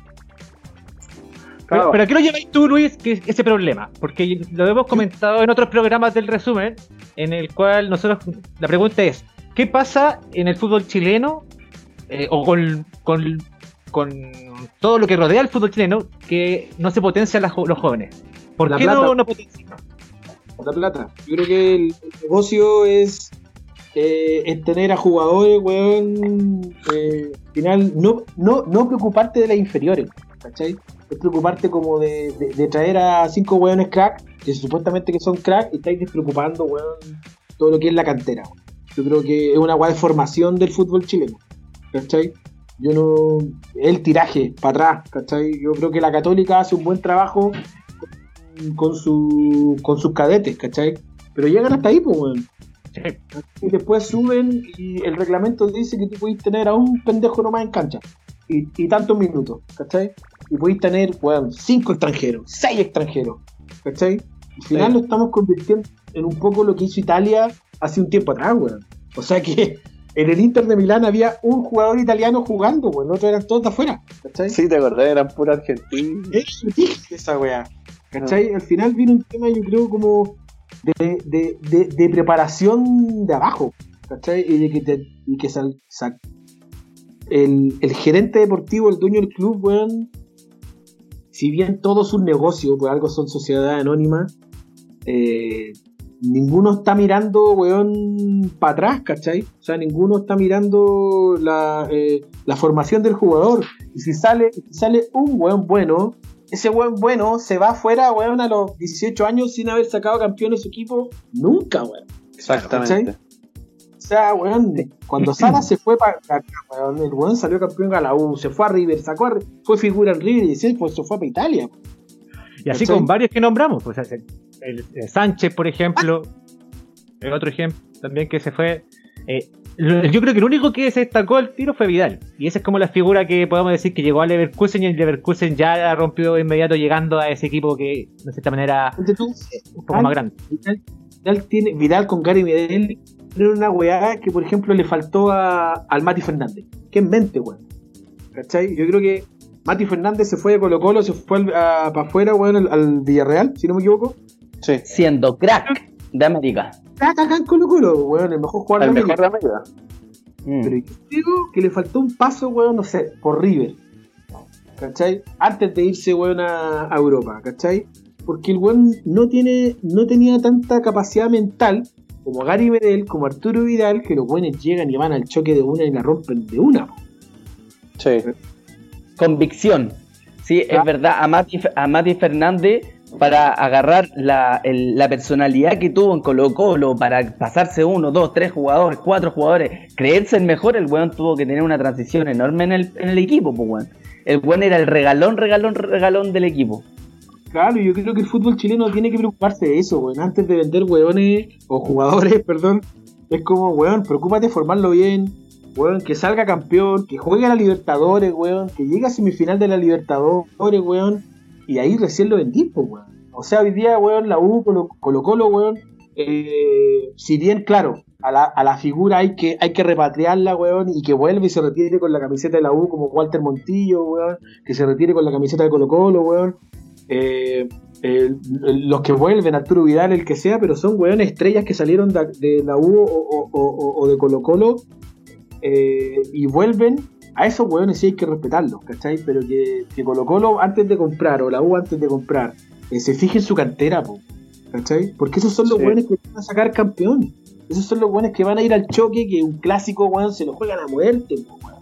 Pero, pero ¿a qué lo lleváis tú, Luis, que ese problema? Porque lo hemos comentado en otros programas del resumen, en el cual nosotros, la pregunta es, ¿qué pasa en el fútbol chileno eh, o con, con, con todo lo que rodea al fútbol chileno que no se potencian las los jóvenes? ¿Por La qué plata. no, no potencian? La plata. Yo creo que el, el negocio es, eh, es tener a jugadores, weón. eh, al final, no, no, no preocuparte de las inferiores, ¿cachai? Es preocuparte como de, de- de traer a cinco weones crack, que supuestamente que son crack, y estáis despreocupando, weón, todo lo que es la cantera. weón. Yo creo que es una weá de formación del fútbol chileno, ¿cachai? Yo no. El tiraje para atrás, ¿cachai? Yo creo que la Católica hace un buen trabajo con, con su, con sus cadetes, ¿cachai? Pero llegan hasta ahí, pues, weón. Sí. Y después suben y el reglamento dice que tú podés tener a un pendejo nomás en cancha. Y, y tantos minutos, ¿cachai? Y podéis tener, weón, cinco extranjeros, seis extranjeros, ¿cachai? Al final Sí. lo estamos convirtiendo en un poco lo que hizo Italia hace un tiempo atrás, weón. O sea que [laughs] en el Inter de Milán había un jugador italiano jugando, weón, los otros eran todos de afuera, ¿cachai? Sí, te acordás, eran pura argentinos. Esa weá. ¿Cachai? Al final viene un tema, yo creo, como de, de, de, de preparación de abajo. ¿Cachai? Y de que, te, y que sal- sal- el, el gerente deportivo, el dueño del club, weón, si bien todo es un negocio, por algo son sociedades anónimas, eh, ninguno está mirando, weón, para atrás, ¿cachai? O sea, ninguno está mirando la, eh, la formación del jugador. Y si sale, si sale un weón bueno, ese weón bueno se va afuera, weón, a los 18 años sin haber sacado campeón de su equipo nunca, weón. Exactamente. Sea, weón, cuando Sara [laughs] se fue para weón, el weón salió campeón a la U, se fue a River, sacó a, fue figura en River y después se fue para Italia. Y así ¿Cachai? con varios que nombramos, pues el, el- el Sánchez, por ejemplo, el otro ejemplo también que se fue. eh, lo- yo creo que el único que se destacó el tiro fue Vidal. Y esa es como la figura que podemos decir que llegó a Leverkusen y el Leverkusen ya la rompió de inmediato llegando a ese equipo que de cierta manera tú, un poco más grande. Vidal, Vidal tiene, Vidal con Gary Medel tiene una weá que, por ejemplo, le faltó a, al Mati Fernández. Que en mente, weón. ¿Cachai? Yo creo que Mati Fernández se fue de Colo Colo, se fue para afuera, weón, al, al Villarreal, si no me equivoco. Sí. Siendo crack de América. Acá, acá en Colo Colo, weón, el mejor jugador El de mejor América. de América. Mm. Pero yo digo que le faltó un paso, weón, no sé, por River. ¿Cachai? Antes de irse, weón, a, a Europa, ¿cachai? Porque el weón no, tiene, no tenía tanta capacidad mental como Gary Medel, como Arturo Vidal, que los buenos llegan y van al choque de una y la rompen de una. Sí. Convicción. Sí, es verdad, a Mati, a Mati Fernández, para agarrar la, el- la personalidad que tuvo en Colo Colo, para pasarse uno, dos, tres jugadores, cuatro jugadores, creerse el mejor, el weón tuvo que tener una transición enorme en el, en el equipo, pues weón. El weón era el regalón, regalón, regalón del equipo. Claro, yo creo que el fútbol chileno tiene que preocuparse de eso, weón. Antes de vender weones, o jugadores, [laughs] perdón, es como, weón, preocúpate de formarlo bien, weón, que salga campeón, que juegue a la Libertadores, weón, que llegue a semifinal de la Libertadores, weón, y ahí recién lo vendís, pues, weón. O sea, hoy día, weón, la U, Colo, Colo, weón, eh, si bien, claro, a la, a la figura hay que, hay que repatriarla, weón, y que vuelva y se retire con la camiseta de la U, como Walter Montillo, weón, que se retire con la camiseta de Colo Colo, weón. Eh, los que vuelven, Arturo Vidal, el que sea, pero son weones estrellas que salieron de, de la U o, o- o- o de Colo Colo eh, y vuelven. A esos weones sí hay que respetarlos, ¿cachai? Pero que, que Colo Colo antes de comprar o la U antes de comprar eh, se fije en su cantera, po, ¿cachai? Porque esos son los Sí. weones que van a sacar campeón. Esos son los weones que van a ir al choque, que un clásico, weón, se lo juegan a muerte, po, weón.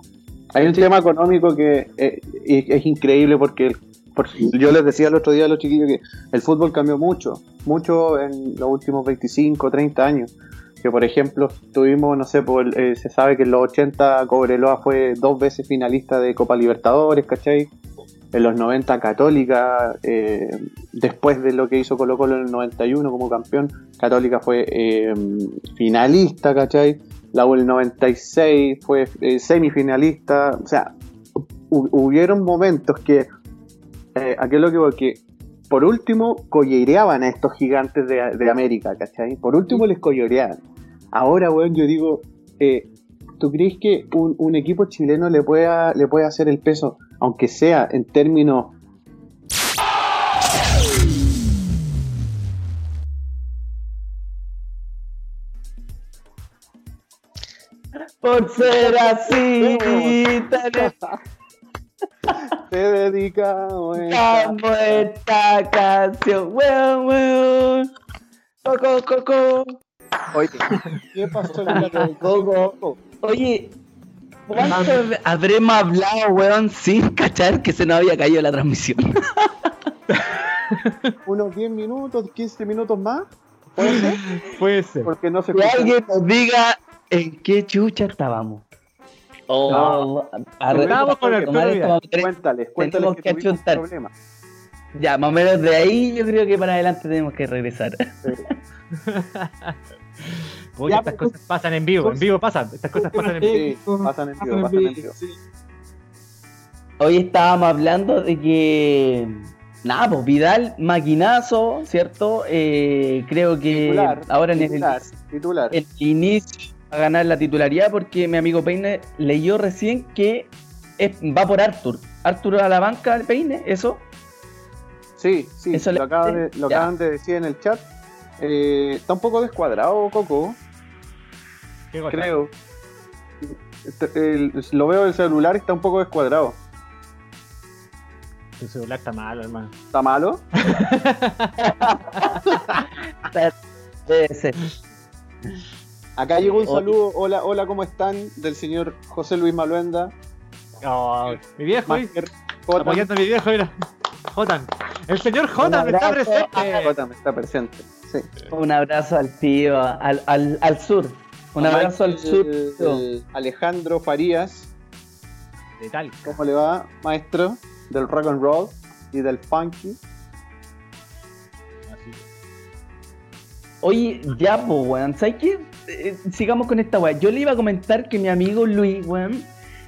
Hay un tema económico que es, es increíble porque yo les decía el otro día a los chiquillos que el fútbol cambió mucho, mucho en los últimos 25, 30 años. Que por ejemplo tuvimos, no sé, por, eh, se sabe que en los 80 Cobreloa fue dos veces finalista de Copa Libertadores, ¿cachai? En los 90 Católica, eh, después de lo que hizo Colo Colo en el 91 como campeón, Católica fue eh, finalista, ¿cachai? La U el 96 fue semifinalista, o sea, hu- hubieron momentos que, eh, aquí es lo que voy, que por último collereaban a estos gigantes de, de América, ¿cachai? Por último les collereaban. Ahora, weón, yo digo, eh, ¿tú crees que un, un equipo chileno le pueda, le puede hacer el peso, aunque sea en términos Por ser así, [laughs] [laughs] te dedicamos dedicamos esta canción. Weón, weón. Coco, coco. Oye, ¿qué pasó con la Coco. Oye, ¿cuánto habremos hablado, weón, sin cachar que se nos había caído la transmisión? [laughs] Unos 10 minutos, 15 minutos más, ¿puede ser? Puede ser. Porque no se Que escucha. alguien nos diga en qué chucha estábamos. Oh, arre- Estábamos con el Cuéntales, cuéntales tenemos que, que problemas. Ya, más o menos de ahí yo creo que para adelante tenemos que regresar. [laughs] Ya, estas pues, cosas pasan en vivo, en vivo pasan, estas cosas pasan en vivo. Sí, pasan en vivo, pasan en vivo. Sí. Hoy estábamos hablando de que. Nada, pues Vidal, maquinazo, ¿cierto? Eh, creo que Titular, ahora en el, titular, titular. el inicio a ganar la titularidad porque mi amigo Peine leyó recién que es- va por Arthur. Arthur a la banca, Peine, ¿eso? Sí, sí, Eso lo, acaban de, lo acaban de decir en el chat. Eh, está un poco descuadrado, Coco, creo. Este, el- lo veo en el celular y está un poco descuadrado. Tu celular está malo, hermano. ¿Está malo? [laughs] Debe ser. Acá llegó un saludo. Hola, hola, ¿cómo están? Del señor José Luis Maluenda. Oh, mi viejo, apoyando mi viejo, mira. Jotan. El señor Jotan está presente. [laughs] Jotan está presente. Sí. Un abrazo al tío, al, al, al sur. Un abrazo al sur. eh, Alejandro Farías. De tal. ¿Cómo le va, maestro? Del rock and roll y del funky. Así. Oye, ya, pues, weón. ¿Sabes qué? Eh, sigamos con esta weá. Yo le iba a comentar que mi amigo Luis, weón.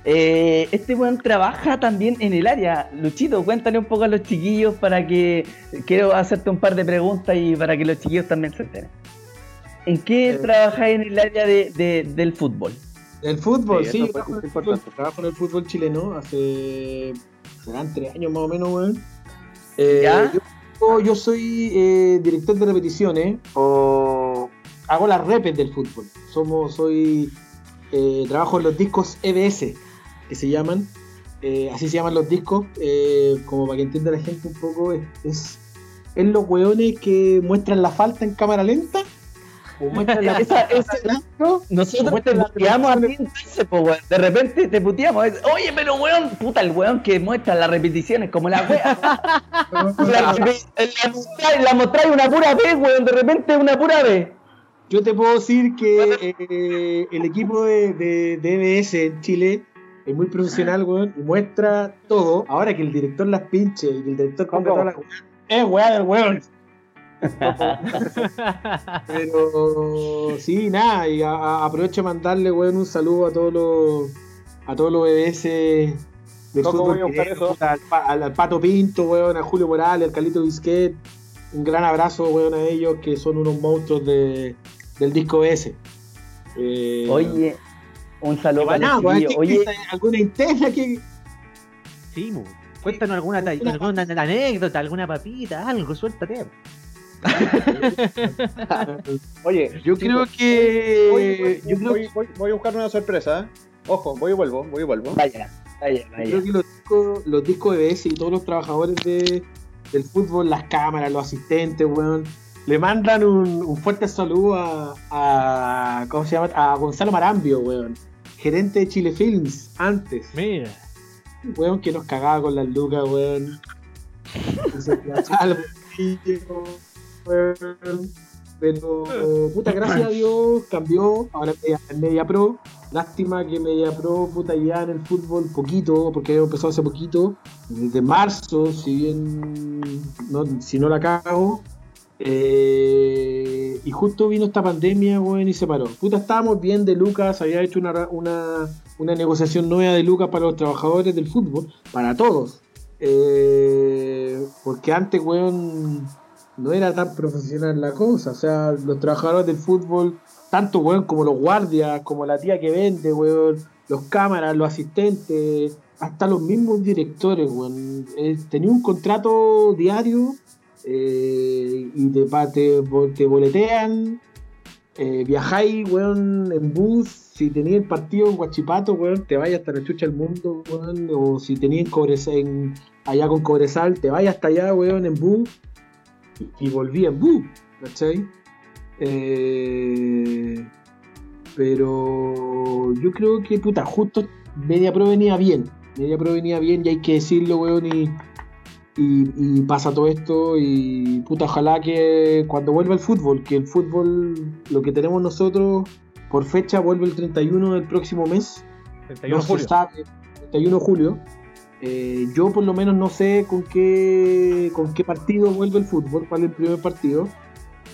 eh, este weón trabaja también en el área. Luchito, cuéntale un poco a los chiquillos para que. Quiero hacerte un par de preguntas y para que los chiquillos también se enteren. ¿En qué Eh. trabajas en el área de, de- del fútbol? El fútbol, Sí, sí, trabajo, en el importante. fútbol, trabajo en el fútbol chileno hace. serán tres años más o menos, weón. Eh, ¿Ya? Yo, yo soy eh, director de repeticiones o hago las repes del fútbol. Somos, soy. eh, trabajo en los discos EBS, que se llaman. eh, así se llaman los discos, eh, como para que entienda la gente un poco, es, es, es los weones que muestran la falta en cámara lenta. O muestran la Esa- esa- ¿no? Nosotros te puteamos entonces, weón. De repente te puteamos. Es, Oye, pero weón, puta, el weón que muestra las repeticiones como la wea. [laughs] la, la mostráis la mostráis una pura vez, weón. De repente una pura vez. Yo te puedo decir que eh, el equipo de, de, de EBS en Chile es muy profesional, weón, y muestra todo. Ahora que el director las pinche y que el director compra ¿Cómo? toda la weá, es weá del weón. [laughs] Pero sí, nada, y a- a- aprovecho de mandarle, weón, un saludo a todos los a todos los EBS del ¿Cómo fútbol a eso? al- al Pato Pinto, weón, a Julio Morales, al Calito Bisquet. Un gran abrazo, weón, a ellos que son unos monstruos de, del disco S. Eh, Oye, un saludo para chiquillos. ¿qué- Oye, ¿alguna interna que Sí, mu. Cuéntanos alguna, ta- alguna anécdota, alguna papita, algo, suéltate. [laughs] Oye, Yo creo que. Voy, voy- yo creo voy- voy- voy a buscar una sorpresa. ¿eh? Ojo, voy y vuelvo, voy y vuelvo. vaya, vaya, Yo vaya. creo que los discos, los discos de BS y todos los trabajadores de, del fútbol, las cámaras, los asistentes, weón, le mandan un, un fuerte saludo a, a. ¿Cómo se llama? A Gonzalo Marambio, weón. Gerente de Chile Films, antes. Mira. Weón, que nos cagaba con las lucas, weón. Pero, puta, gracias a Dios cambió. Ahora es Media- Pro. Lástima que Media Pro, puta, ya en el fútbol poquito, porque empezado hace poquito. Desde marzo, si bien, no, si no la cago. Eh, y justo vino esta pandemia, weón, y se paró. Puta, estábamos bien de Lucas, había hecho una, una, una negociación nueva de Lucas para los trabajadores del fútbol, para todos. Eh, porque antes, weón, no era tan profesional la cosa. O sea, los trabajadores del fútbol, tanto, weón, como los guardias, como la tía que vende, weón, los cámaras, los asistentes, hasta los mismos directores, weón. Eh, tenía un contrato diario eh, y te, te, bo- te boletean. Eh, viajáis, weón, en bus. Si tenías el partido en Guachipato, weón, te vayas hasta la chucha del mundo, weón. O si tenías en- allá con Cobresal, te vayas hasta allá, weón, en bus. Y, y volví en bus, ¿cachai? Eh, pero yo creo que, puta, justo Media Pro venía bien. Media Pro venía bien y hay que decirlo, weón, y, y, y pasa todo esto y puta, ojalá que cuando vuelva el fútbol, que el fútbol, lo que tenemos nosotros por fecha vuelve el 31 del próximo mes, 31 no julio. sabe, 31 de julio. Eh, yo por lo menos no sé con qué con qué partido vuelve el fútbol, cuál es el primer partido,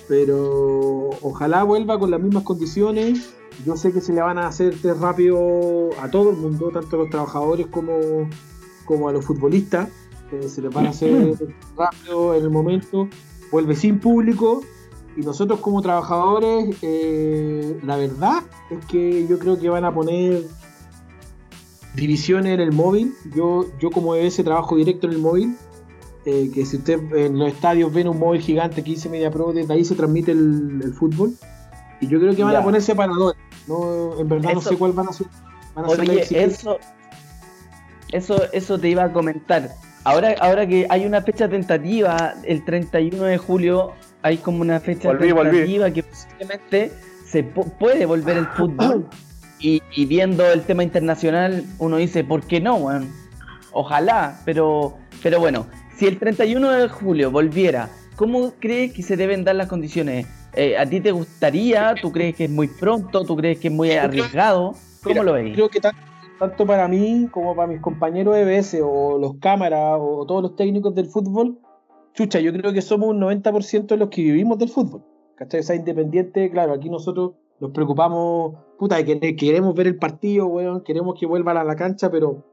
pero ojalá vuelva con las mismas condiciones. Yo sé que se le van a hacer test rápido a todo el mundo, tanto a los trabajadores como, como a los futbolistas. Eh, se les van a hacer [laughs] rápido en el momento. Vuelve sin público. Y nosotros como trabajadores, eh, la verdad es que yo creo que van a poner divisiones en el móvil. Yo, yo como ese trabajo directo en el móvil, eh, que si usted en los estadios ven un móvil gigante que dice Media Pro, desde ahí se transmite el, el fútbol. Y yo creo que van Ya. a poner separadores. No, en verdad no sé cuál van a ser. Van a ser Oye, exigencias. eso, eso, eso te iba a comentar. Ahora, ahora que hay una fecha tentativa, el 31 de julio, hay como una fecha Volví, volví. tentativa que posiblemente se pu- puede volver el fútbol. Y, y viendo el tema internacional, uno dice, ¿por qué no, weón? Ojalá, pero, pero bueno, si el 31 de julio volviera, ¿cómo crees que se deben dar las condiciones? Eh, ¿A ti te gustaría? ¿Tú crees que es muy pronto? ¿Tú crees que es muy arriesgado? ¿Cómo Mira, lo veis? Creo que tan- tanto para mí como para mis compañeros de BS o los cámaras o todos los técnicos del fútbol, chucha, yo creo que somos un 90% de los que vivimos del fútbol. ¿Cachai? O sea, independiente, claro, aquí nosotros nos preocupamos, puta, que queremos ver el partido, weón, queremos que vuelvan a la cancha, pero,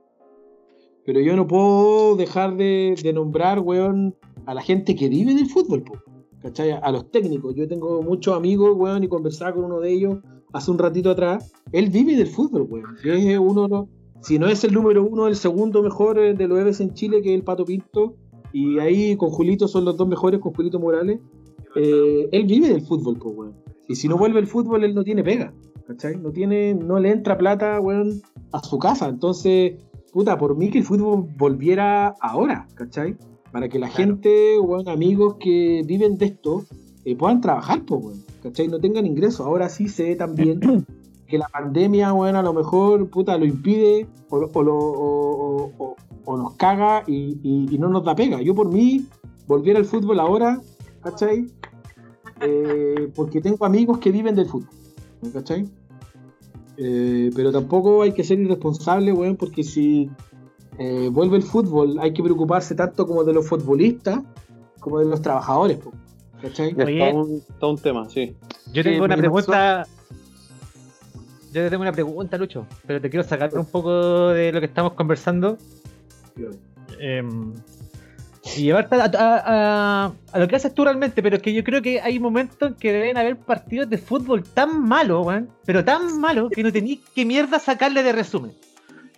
pero yo no puedo dejar de, de nombrar, weón, a la gente que vive del fútbol, po, ¿cachai? A los técnicos. Yo tengo muchos amigos, weón, y conversaba con uno de ellos hace un ratito atrás. Él vive del fútbol, weón. Es uno, si no es el número uno, el segundo mejor eh, de los EVEs en Chile, que es el Pato Pinto. Y ahí con Julito son los dos mejores, con Julito Morales. Eh, él vive del fútbol, pues, weón. Y si no vuelve el fútbol, él no tiene pega. ¿Cachai? No tiene, no le entra plata, weón, a su casa. Entonces, puta, por mí que el fútbol volviera ahora, ¿cachai? Para que la gente, weón, amigos que viven de esto, eh, puedan trabajar, pues, weón. ¿Cachai? No tengan ingresos. Ahora sí se ve también [clears throat] que la pandemia, weón, a lo mejor, puta, lo impide o, o lo- o- o- o nos caga y, y- y no nos da pega. Yo por mí volviera al fútbol ahora, ¿cachai? Eh, porque tengo amigos que viven del fútbol, ¿cachai? Eh, pero tampoco hay que ser irresponsable, weón, porque si eh, vuelve el fútbol hay que preocuparse tanto como de los futbolistas como de los trabajadores, po, ¿cachai? Oye. todo un, tema, sí. Yo tengo Sí, una pregunta. Yo te tengo una pregunta, Lucho, pero te quiero sacar un poco de lo que estamos conversando em, y llevarte a, a- a- a lo que haces tú realmente, pero es que yo creo que hay momentos en que deben haber partidos de fútbol tan malos, weón, pero tan malos que no tenéis que mierda sacarle de resumen.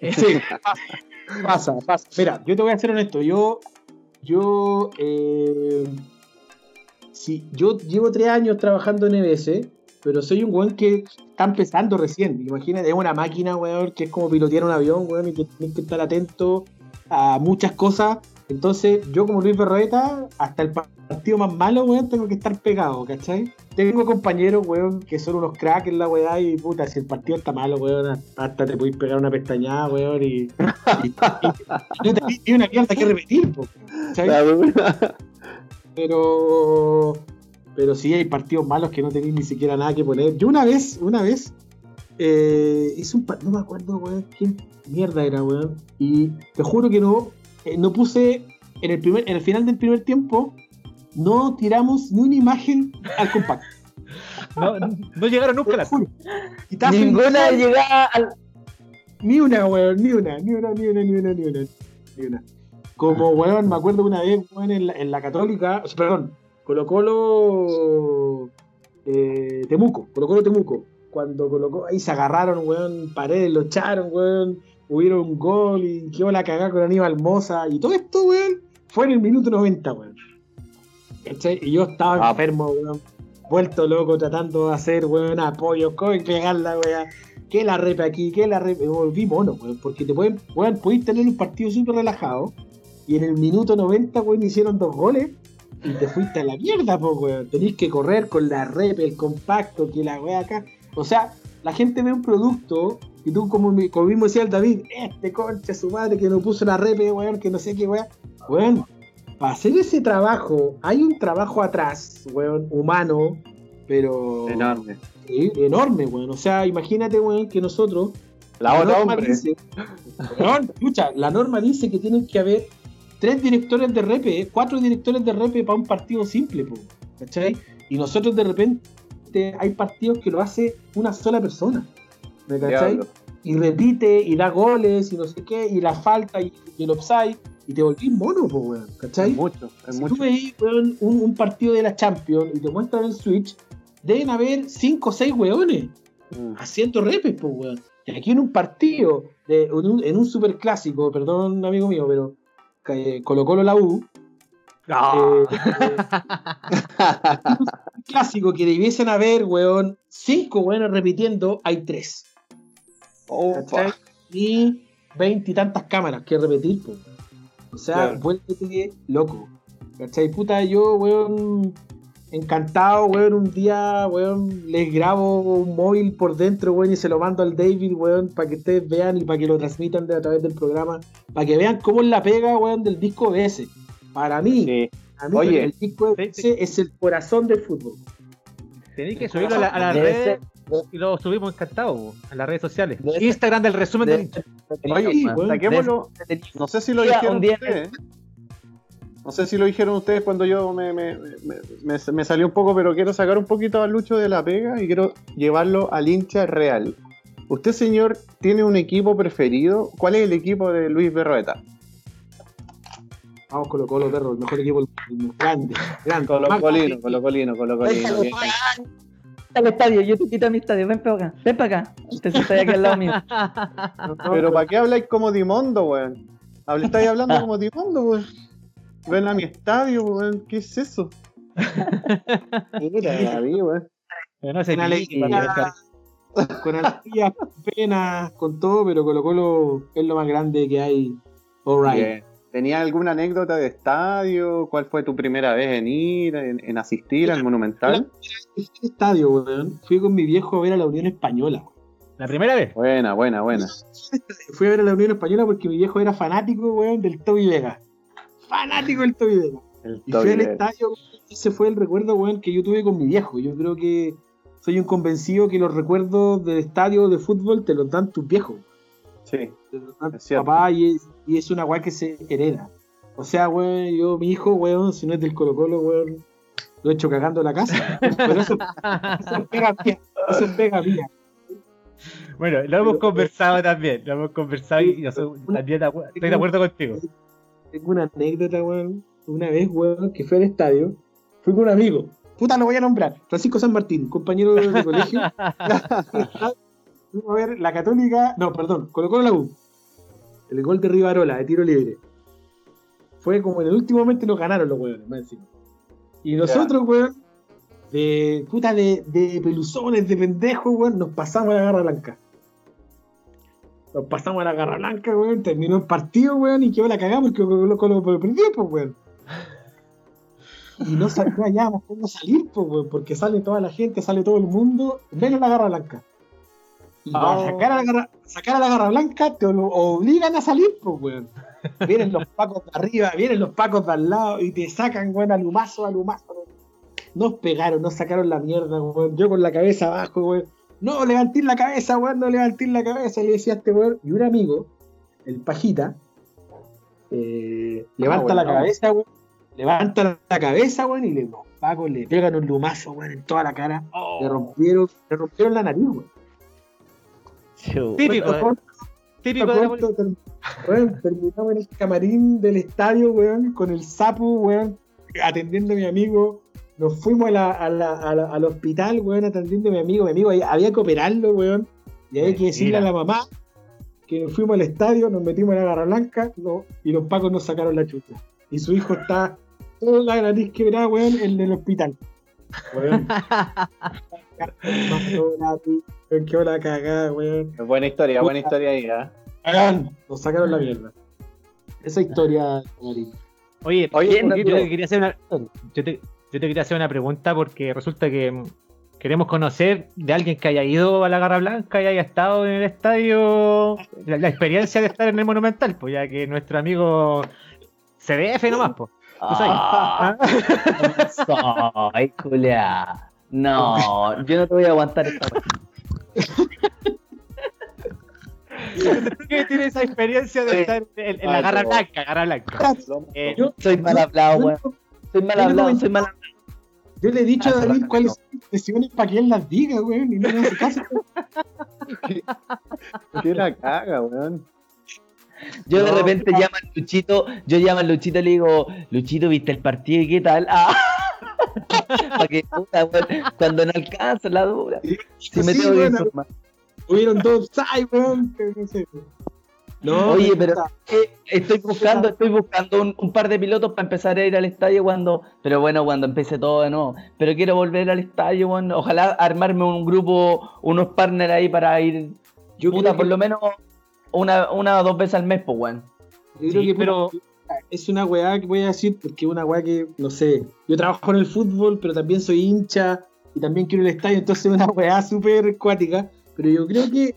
Eh, Sí, [laughs] pasa, pasa. Mira, yo te voy a ser honesto. Yo, yo, eh, sí, yo llevo tres años trabajando en EBS, pero soy un weón que está empezando recién. Imagínate, es una máquina, weón, que es como pilotear un avión, weón, y que tienes que estar atento a muchas cosas. Entonces, yo como Luis Berroeta, hasta el partido más malo, weón, tengo que estar pegado, ¿cachai? Tengo compañeros, weón, que son unos cracks en la weá y puta, si el partido está malo, weón, hasta te podéis pegar una pestañada, weón, y, y- y- y no una mierda que repetir, po. Pero, pero sí hay partidos malos que no tenéis ni siquiera nada que poner. Yo una vez, una vez, eh, hice un par- no me acuerdo, weón, qué mierda era, weón, y te juro que no, eh, no puse en el primer, en el final del primer tiempo, no tiramos ni una imagen al compacto. [laughs] no, no llegaron nunca Te a lo la. juro. Y estaba Ninguna feliz. llegada al. Ni una, weón, ni una, ni una, ni una, ni una, ni una, ni una. Como, weón, me acuerdo una vez, weón, en la, en la Católica, o sea, perdón, Colo Colo eh, Temuco, Colo Colo Temuco. Cuando colocó, ahí se agarraron, weón, paredes, lo echaron, weón, hubieron un gol y quedó la cagada con Aníbal Moza y todo esto, weón, fue en el minuto 90, weón. ¿Cachai? Y yo estaba Ah. enfermo, weón, vuelto loco, tratando de hacer, weón, apoyo, cómo pegarla, weón que la repe aquí, que la repe. Me volví mono, weón, porque te pueden, weón, podéis tener un partido súper relajado y en el minuto 90, weón, hicieron dos goles y te fuiste a la mierda, pues, weón. Tenéis que correr con la repe, el compacto, que la weá acá. O sea, la gente ve un producto y tú, como, como mismo decía el David, este concha su madre que no puso la repe, weón, que no sé qué, weón. Weón, para hacer ese trabajo, hay un trabajo atrás, weón, humano, pero. Enorme. Sí, enorme, weón. O sea, imagínate, weón, que nosotros. La otra norma hombre. dice- Weón, escucha, la norma dice que tienen que haber tres directores de repe, eh, cuatro directores de repe para un partido simple, po, ¿cachai? Y nosotros de repente hay partidos que lo hace una sola persona, ¿me cachai? Y repite, y da goles, y no sé qué, y la falta, y, y el offside, y te volvís mono, po, weón, ¿cachai? Es mucho, es Si mucho. tú veis weón, un, un partido de la Champions y te muestran el Switch, deben haber 5 o 6 weones Mm. haciendo repes, pues, weón. Y aquí en un partido, de, en, un, en un super clásico, perdón, amigo mío, pero Colo Colo la U, eh, eh, [laughs] un [laughs] clásico que debiesen haber, weón, 5 weones repitiendo, hay 3. Opa. Y 20 y tantas cámaras que repetir, pues. O sea, Claro. vuélvete loco. ¿Cachai? Puta, yo, weón, encantado, weón, un día, weón, les grabo un móvil por dentro, weón, y se lo mando al David, weón, para que ustedes vean y para que lo transmitan de, a través del programa, para que vean cómo es la pega, weón, del disco BS. Para mí, Sí. a mí Oye. el disco BS es el corazón del fútbol. Tenéis que subirlo a, la- a las redes y lo subimos encantados, po, a las redes sociales. Instagram del resumen del hincha. ser- Oye, weón. saquémoslo. No sé si lo dijeron un día- ustedes. No sé si lo dijeron ustedes cuando yo me, me, me, me- me salió un poco, pero quiero sacar un poquito a Lucho de la pega y quiero llevarlo al hincha real. ¿Usted, señor, tiene un equipo preferido? ¿Cuál es el equipo de Luis Berroeta? Vamos Colo Colo, perro, el mejor equipo del mundo. Grande, grande. Colo Colino, Colo Colino, Colo Colino. Al estadio, yo te quito a mi estadio, ven para acá, ven para acá. Usted se está aquí al lado mío. [laughs] Pero ¿para qué habláis como Dimondo, weón? Estáis hablando [laughs] como Dimondo, weón. Ven a mi estadio, weón. ¿Qué es eso? Mira, David, weón. Pero no sé Con alegría, con alegría, pena, con todo, pero Colo Colo es lo más grande que hay. Alright. Bien. ¿Tenías alguna anécdota de estadio? ¿Cuál fue tu primera vez en ir, en, en asistir al Monumental? Este estadio, weón, fui con mi viejo a ver a la Unión Española. weón. La primera vez. Buena, buena, buena. [laughs] Fui a ver a la Unión Española porque mi viejo era fanático, weón, del Toby Vega. Fanático del Toby Vega. El Y fui al estadio, weón, ese fue el recuerdo, weón, que yo tuve con mi viejo. Yo creo que soy un convencido que los recuerdos del estadio de fútbol te los dan tus viejos. Sí, te los dan cierto. papás y es, y es una weá que se hereda. O sea, weón, yo, mi hijo, weón, si no es del Colo Colo, weón, lo he hecho cagando la casa. [laughs] Pero eso, eso es pega mía. Eso es pega mía. Bueno, lo hemos Pero- conversado también. Lo hemos conversado y yo soy- también estoy de acuerdo contigo. Tengo una anécdota, weón. Una vez, weón, que fui al estadio, fui con un amigo. Puta, lo voy a nombrar. Francisco San Martín, compañero de, de colegio. [laughs] [laughs] Fuimos a ver la Católica. No, perdón, colocó la U. El gol de Rivarola, de tiro libre. Fue como en el último momento nos ganaron los weones, más encima. Y nosotros, weón, de puta de, de peluzones, de pendejos, weón, nos pasamos a la garra blanca. Nos pasamos a la garra blanca, weón, terminó el partido, weón, y quedó la cagada porque Colo Colo Colo perdió, pues, weón. Y no hallábamos cómo salir, pues, weón, porque sale toda la gente, sale todo el mundo, menos la garra blanca. Y para Oh. sacar a, la garra, sacar a la garra blanca te lo obligan a salir, pues, weón. Vienen los pacos de arriba, vienen los pacos de al lado y te sacan, weón, alumazo, alumazo. weón. Nos pegaron, nos sacaron la mierda, weón. Yo con la cabeza abajo, weón. No, levanté la cabeza, weón, no levanté la cabeza. Y le decía a este weón, y un amigo, el pajita, eh, levanta bueno. la cabeza, weón. Levanta la cabeza, weón, y le, los pacos le pegan un lumazo, weón, en toda la cara. Le rompieron, le rompieron la nariz, weón. Típico, Bueno, eh, típico de la weón, terminamos en el camarín del estadio, weón, con el sapo, weón, atendiendo a mi amigo. Nos fuimos a la- a la- a la- al hospital, weón, atendiendo a mi amigo. Mi amigo ahí- había que operarlo, weón. Y había que decirle a la mamá que nos fuimos al estadio, nos metimos en la garra blanca no, y los pacos nos sacaron la chucha. Y su hijo está toda la nariz quebrada, weón, en el hospital. Weón. [laughs] Quedó la cagada, weón. Buena historia, buena historia ahí, ¿ah? Hagan, nos sacaron la mierda. Esa historia, Marín. Oye, Oye, yo, te quería hacer una, yo, te, yo te quería hacer una pregunta porque resulta que queremos conocer de alguien que haya ido a la Garra Blanca y haya estado en el estadio, la, la experiencia de estar en el Monumental, pues ya que nuestro amigo CDF nomás, pues. Ah, [laughs] Ay, culia. No, yo no te voy a aguantar esta wea. ¿Tú que tienes esa experiencia de estar en, en la Garra. Blanca, Garra Blanca? Eh, Yo, Soy mal hablado, weón. Soy mal hablado, soy mal hablado. yo le he dicho a Ah, David no. cuáles son las expresiones para que él las diga, weón, y no me hace caso. [laughs] ¿Qué la caga, weón? Yo de No, repente no. llamo a Luchito, yo llamo a Luchito y le digo, Luchito, ¿viste el partido y qué tal? [laughs] Ah. Para que puta, weón, cuando no alcanza la dura. Si me Sí, tengo que weón, informar. Hubieron dos sai, weón, que no sé. No, Oye, pero eh, estoy buscando, estoy buscando un, un par de pilotos para empezar a ir al estadio cuando, pero bueno, cuando empiece todo de nuevo. Pero quiero volver al estadio, bueno, ojalá armarme un grupo, unos partners ahí para ir, yo puta, por que- lo menos una, una o dos veces al mes, pues, weón. yo creo Sí, que pero es una weá que voy a decir porque es una weá que, no sé, yo trabajo en el fútbol, pero también soy hincha y también quiero el estadio, entonces es una weá súper cuática. Pero yo creo que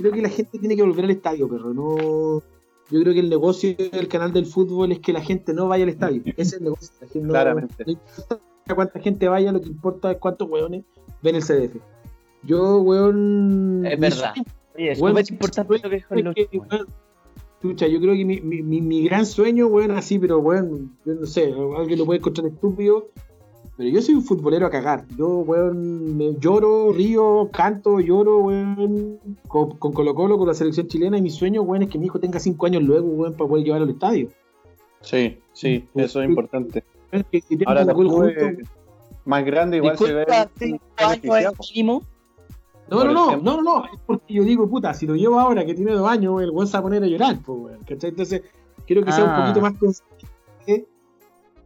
creo que la gente tiene que volver al estadio, perro. No, yo creo que el negocio del canal del fútbol es que la gente no vaya al estadio. Ese es el negocio. La gente no- Claramente. No, importa cuánta gente vaya, lo que importa es cuántos weones ven el CDF. Yo, weón. Es verdad. sueño Oye, es Bueno, súper importante lo que es que, Lucho, weón, Chucha, yo creo que mi, mi, mi, mi gran sueño, weón, así, pero weón, yo no sé, alguien lo puede encontrar estúpido, pero yo soy un futbolero a cagar. Yo, weón, me lloro, río, canto, lloro, weón, con, con Colo Colo, con la selección chilena, y mi sueño, weón, es que mi hijo tenga 5 años luego, weón, para poder llevarlo al estadio. Sí, sí, eso es importante. Que- Ahora más grandes igual se Disculpa, cinco años es beneficiados. mínimo. No, no, no, no, no, no, es porque yo digo, puta, si lo llevo ahora que tiene dos años, el weón se va a poner a llorar, pues, weón, ¿cachai? Entonces, quiero que sea un Ah. poquito más consciente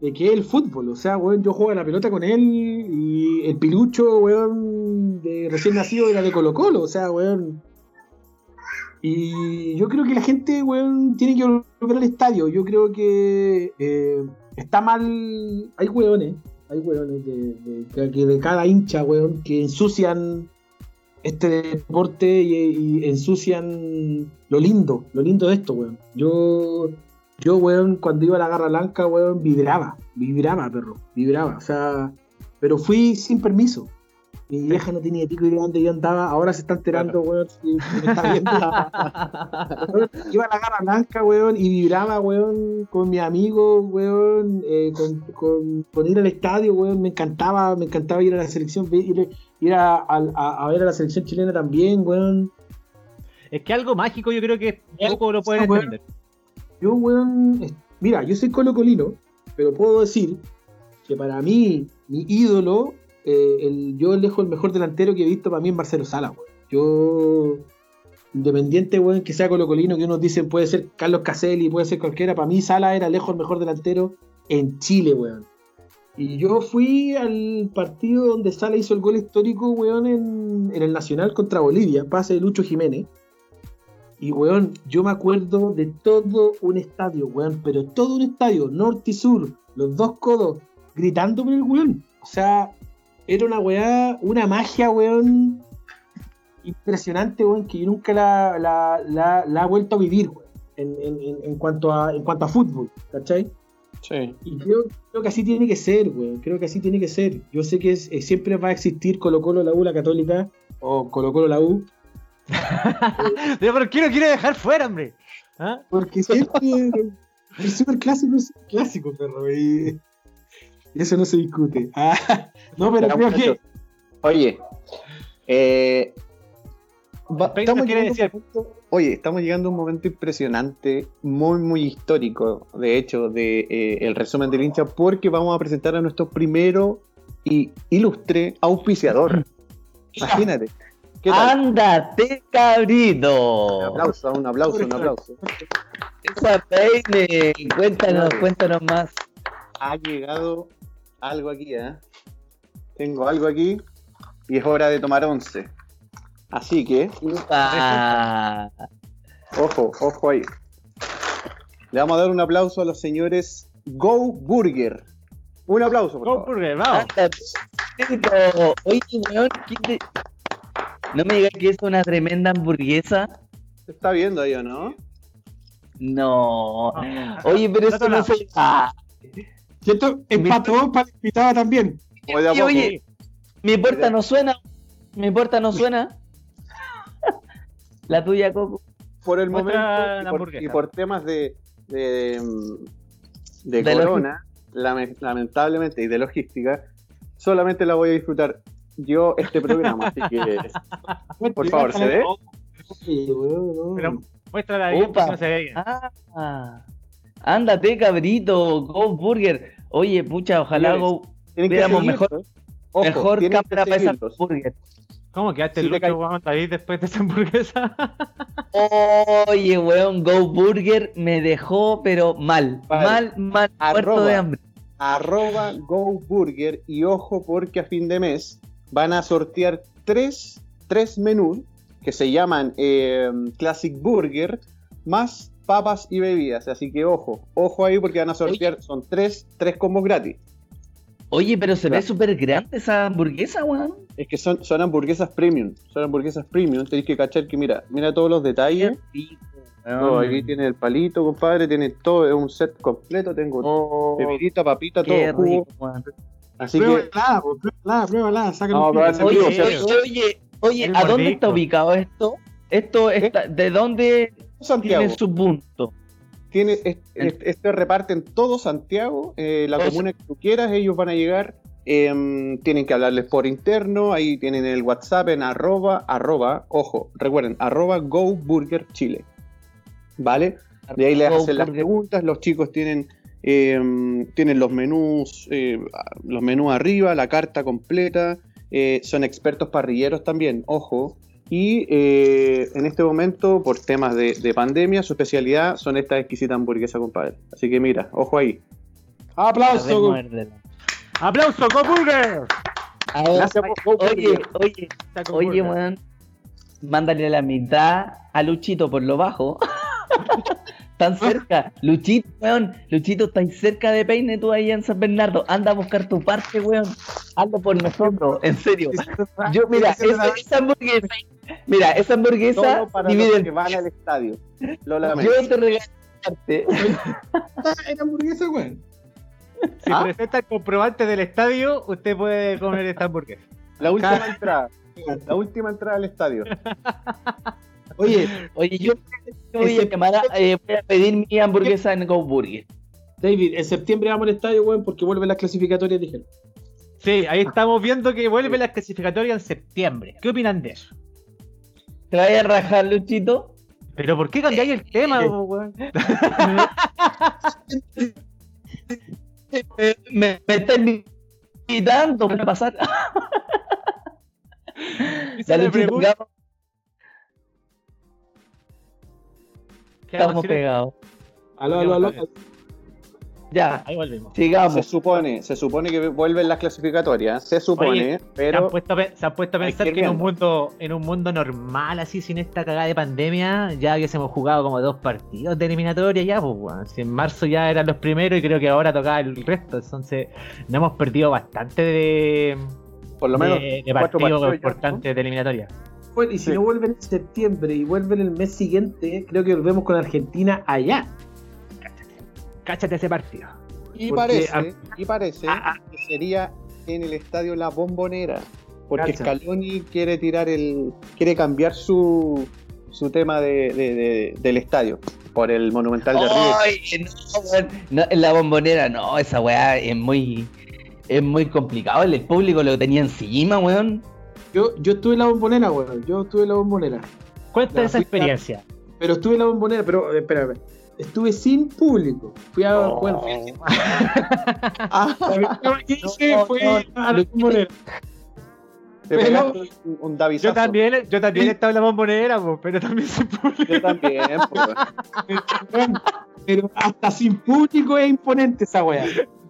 de que es el fútbol, o sea, weón, yo juego a la pelota con él y el pilucho, weón, de recién nacido era de Colo Colo, o sea, weón. Y yo creo que la gente, weón, tiene que volver al estadio, yo creo que eh, está mal, hay weones, hay weones de, de- de- cada hincha, weón, que ensucian este deporte y, y ensucian lo lindo, lo lindo de esto, weón. Yo, yo, weón, cuando iba a la garra blanca, weón, vibraba, vibraba, perro, vibraba, o sea, pero fui sin permiso. Mi vieja no tenía pico idea de dónde yo andaba, ahora se está enterando, weón, si me está viendo. [laughs] Iba a la garra blanca, weón, y vibraba, weón, con mis amigos, weón, eh, con, con- con ir al estadio, weón, me encantaba, me encantaba ir a la selección, ir, ir a, a- a ver a la selección chilena también, weón. Es que algo mágico yo creo que poco lo pueden entender. Yo, weón, es- mira, yo soy colocolino, pero puedo decir que para mí, mi ídolo, eh, yo lejos el mejor delantero que he visto para mí en Marcelo Sala, weón. Yo, independiente, weón, que sea colocolino, que unos dicen puede ser Carlos Caselli, puede ser cualquiera, para mí Sala era lejos el mejor delantero en Chile, weón. Y yo fui al partido donde Sala hizo el gol histórico, weón, en, en el Nacional contra Bolivia, pase de Lucho Jiménez. Y, weón, yo me acuerdo de todo un estadio, weón, pero todo un estadio, norte y sur, los dos codos, gritando por el weón. O sea, era una weá, una magia, weón, impresionante, weón, que yo nunca la, la, la, la he vuelto a vivir, weón, en, en, en, en cuanto a, en cuanto a fútbol, ¿cachai? Sí. Y creo, creo que así tiene que ser, weón. Creo que así tiene que ser. Yo sé que es- eh, siempre va a existir Colo Colo la U, la Católica, o Colo Colo la U, [laughs] Pero ¿por qué lo quiere dejar fuera, hombre? ¿Ah? porque siempre el super clásico es clásico, perro. Y, eso no se discute. [laughs] Ah, no, pero creo que. Oye, eh, va- estamos llegando momento- oye, estamos llegando a un momento impresionante, muy, muy histórico, de hecho, de eh, el resumen del hincha, porque vamos a presentar a nuestro primero y ilustre auspiciador. [laughs] Imagínate. ¿Qué tal? ¡Ándate, Un cabrito! aplauso, un aplauso, un aplauso. Esa peine. Cuéntanos, Claro. cuéntanos más. Ha llegado algo aquí, ¿eh? Tengo algo aquí y es hora de tomar once. Así que, Upa. Ojo, ojo ahí. Le vamos a dar un aplauso a los señores Go Burger. Un aplauso, por Go favor. Burger, vamos. Oye, weón, ¿quién te- No me digas que es una tremenda hamburguesa. ¿Se está viendo ahí o no? No. Oye, pero eso no se. Ah, ¿Cierto? Empató para la invitada también. Oye, mi puerta no suena. Mi puerta no suena. La tuya, Coco. Por el momento, y por, hamburguesa. y por temas de, de, de De corona, lame- lamentablemente, y de logística, solamente la voy a disfrutar yo este programa. así que, [laughs] por favor, ¿se ve? Sí, weón, no. Pero muéstrala bien no se ve bien. Ah, ándate, cabrito. Go Burger. Oye, pucha, ojalá Go. Veamos mejor- Ojo, mejor cámara para esa burger. ¿Cómo quedaste Si te lucho, cae- weón, David, después de esa hamburguesa? [laughs] Oye, weón, Go Burger me dejó, pero mal. Vale. Mal, mal, muerto Arroba. de hambre. arroba Go Burger y ojo porque a fin de mes van a sortear tres, tres menús que se llaman eh, Classic Burger más papas y bebidas. Así que ojo, ojo ahí porque van a sortear, son tres, tres combos gratis. Oye, pero se ve súper grande esa hamburguesa, weón. Es que son, son hamburguesas premium, son hamburguesas premium. Tenéis que cachar que mira, mira todos los detalles. No, aquí tiene el palito, compadre, tiene todo, es un set completo. Tengo Oh, bebidita, papita, todo rico. Así que Pruébala, po, pruébala, pruébala, No, Oye, Oye, oye, ¿a dónde está ubicado esto? Esto está, ¿de dónde Santiago. tiene su punto? tiene es- es- este reparte en todo Santiago, eh, la comuna que tú quieras, ellos van a llegar, em, tienen que hablarles por interno, ahí tienen el WhatsApp en arroba, arroba, ojo, recuerden, arroba Go Burger Chile, ¿vale? De ahí les hacen las preguntas, los chicos tienen, em, tienen los menús, eh, los menús arriba, la carta completa, eh, son expertos parrilleros también, ojo. Y eh, en este momento, por temas de, de pandemia, su especialidad son estas exquisitas hamburguesas, compadre. Así que mira, ojo ahí. Aplauso. ¡Aplauso, Go Burger! A ver, Gracias por- Oye, oye, oye, weón. Mándale la mitad a Luchito por lo bajo. [laughs] Tan cerca. Luchito, weón. Luchito, estás cerca de Peine tú ahí en San Bernardo. Anda a buscar tu parte, weón. Hazlo por nosotros, en serio. Yo, mira, esa, esa hamburguesa. Mira, esa hamburguesa Todo para divide los en que van al estadio. Lo lamento. Yo te regalo parte. Era hamburguesa, güey. Si ¿Ah? presenta el comprobante del estadio, usted puede comer esta hamburguesa. La última entrada. La última entrada al estadio. [laughs] Oye, Oye, yo voy a, llamar a- eh, voy a pedir mi hamburguesa en Go Burger. David, en septiembre vamos al estadio, güey, porque vuelven las clasificatorias, dijeron. Sí, ahí estamos viendo que vuelve la clasificatoria en septiembre. ¿Qué opinan de eso? ¿Te vayas a rajar, Luchito? ¿Pero por qué cambiáis el tema, po, weón? [laughs] Eh, me, me está invitando para pasar. La Luchito, pregunta. Estamos pegados. Aló, aló, aló. Ya, Ahí volvemos. Se sigamos. supone, se supone que vuelven las clasificatorias. Se supone, Oye, Se han, pero puesto a, pe- se han puesto a pensar que en un mundo en un mundo normal así sin esta cagada de pandemia ya hubiésemos jugado como dos partidos de eliminatoria ya pues. Si en marzo ya eran los primeros y creo que ahora tocaba el resto entonces nos hemos perdido bastante de, por lo menos de, de partidos importantes de eliminatoria Bueno, y si Sí. no vuelven en septiembre y vuelven el mes siguiente, creo que volvemos con Argentina allá. cáchate ese partido Y Porque parece, a- y parece Ah, que sería en el estadio La Bombonera. Porque. Scaloni quiere tirar el. quiere cambiar su, su tema de, de- de- del estadio por el Monumental de River. Ay, no, weón. No, en la bombonera, no, esa weá es muy. Es muy complicado. El público lo tenía encima, weón. Yo, yo estuve en la bombonera, weón. Yo estuve en la bombonera. cuenta esa fui a- experiencia Pero estuve en la bombonera, pero eh, espérame. Estuve sin público. Fui a. Oh. Bueno, fui [laughs] Ah, a- la no, a la bombonera. te pero- un, un Davisazo. yo también yo también estaba en la bombonera pero también se público Yo también, pues. [laughs] Pero hasta sin público es imponente esa weá.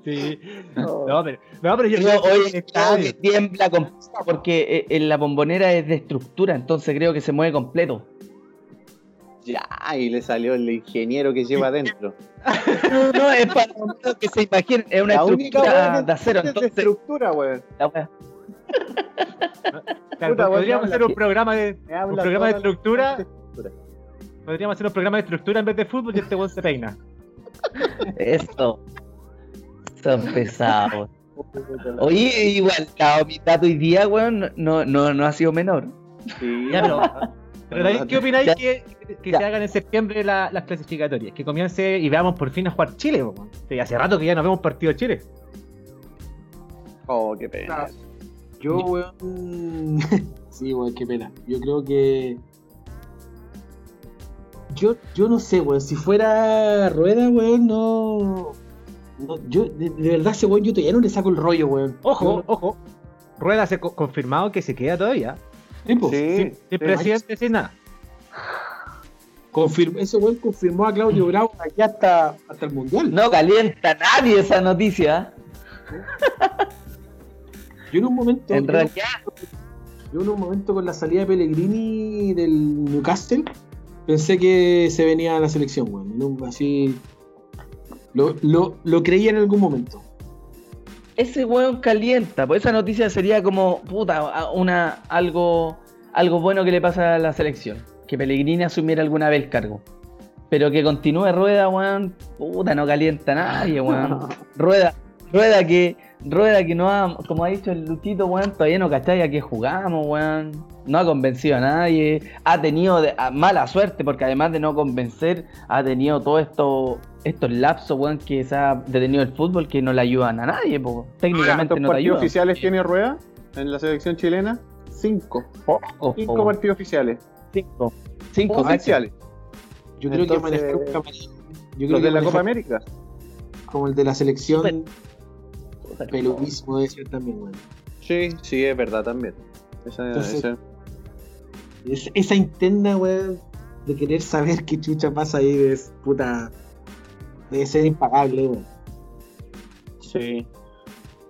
Sí [laughs] no pero no pero yo, Creo, yo estuve en hoy el estadio. que tiembla completo porque eh, en la bombonera es de estructura, entonces creo que se mueve completo. Ya, y le salió el ingeniero que lleva adentro. No, no, es para que se imaginen, es una La estructura de acero, es de entonces estructura, weón. la Claro, Puta, podríamos weón, hacer un programa de un programa de estructura podríamos hacer un programa de estructura en vez de fútbol y este weón se peina Esto. Son pesados. Oye, igual, la mitad hoy día, weón, no, no, no ha sido menor. Sí, Ya, pero- Pero David, ¿qué opináis Ya. que, que Ya. se hagan en septiembre la- las clasificatorias? Que comience y veamos por fin a jugar Chile. weón. Sí, hace rato que ya no vemos partido de Chile. Oh, qué pena. Yo, weón. [laughs] sí, weón, qué pena. Yo creo que. Yo, yo no sé, weón. Si fuera rueda, weón, no. No- yo, de, de verdad, ese weón, yo todavía no le saco el rollo, weón. Ojo, Yo- ojo. Rueda se co- confirmado que se queda todavía. Sí. Sí, Sin, sí. presidente, sin nada. Confirm- ese weón confirmó a Claudio Bravo aquí hasta, hasta el mundial. No calienta a nadie esa noticia. [laughs] Yo en un momento. En yo- realidad, Yo en un momento con la salida de Pellegrini del Newcastle, pensé que se venía a la selección, weón. Así. Lo, lo, lo creía en algún momento. Ese weón calienta, pues esa noticia sería como, puta, una, algo, algo bueno que le pasa a la selección. Que Pellegrini asumiera alguna vez el cargo. Pero que continúe Rueda, weón, puta, no calienta a nadie, weón. [laughs] Rueda, Rueda que, Rueda que no ha, como ha dicho el Luchito, weón, todavía no cachai a qué jugamos, weón. No ha convencido a nadie. Ha tenido de- a- mala suerte, porque además de no convencer, ha tenido todo esto, estos lapsos, weón, que se ha detenido el fútbol que no le ayudan a nadie, po. Técnicamente ¿Cuántos no te partidos ayudan. oficiales tiene Rueda en la selección chilena? Cinco. Poco, Cinco po. partidos oficiales. Cinco. Cinco, Oficiales. Yo creo que manejar un camarín- Yo creo Los que de la Copa América. como el de la selección. Peludísimo debe ser también, weón. Sí, sí, es verdad también. Esa, Entonces- esa- Es- esa interna, weón, de querer saber qué chucha pasa ahí es puta. Debe ser impagable, weón. sí.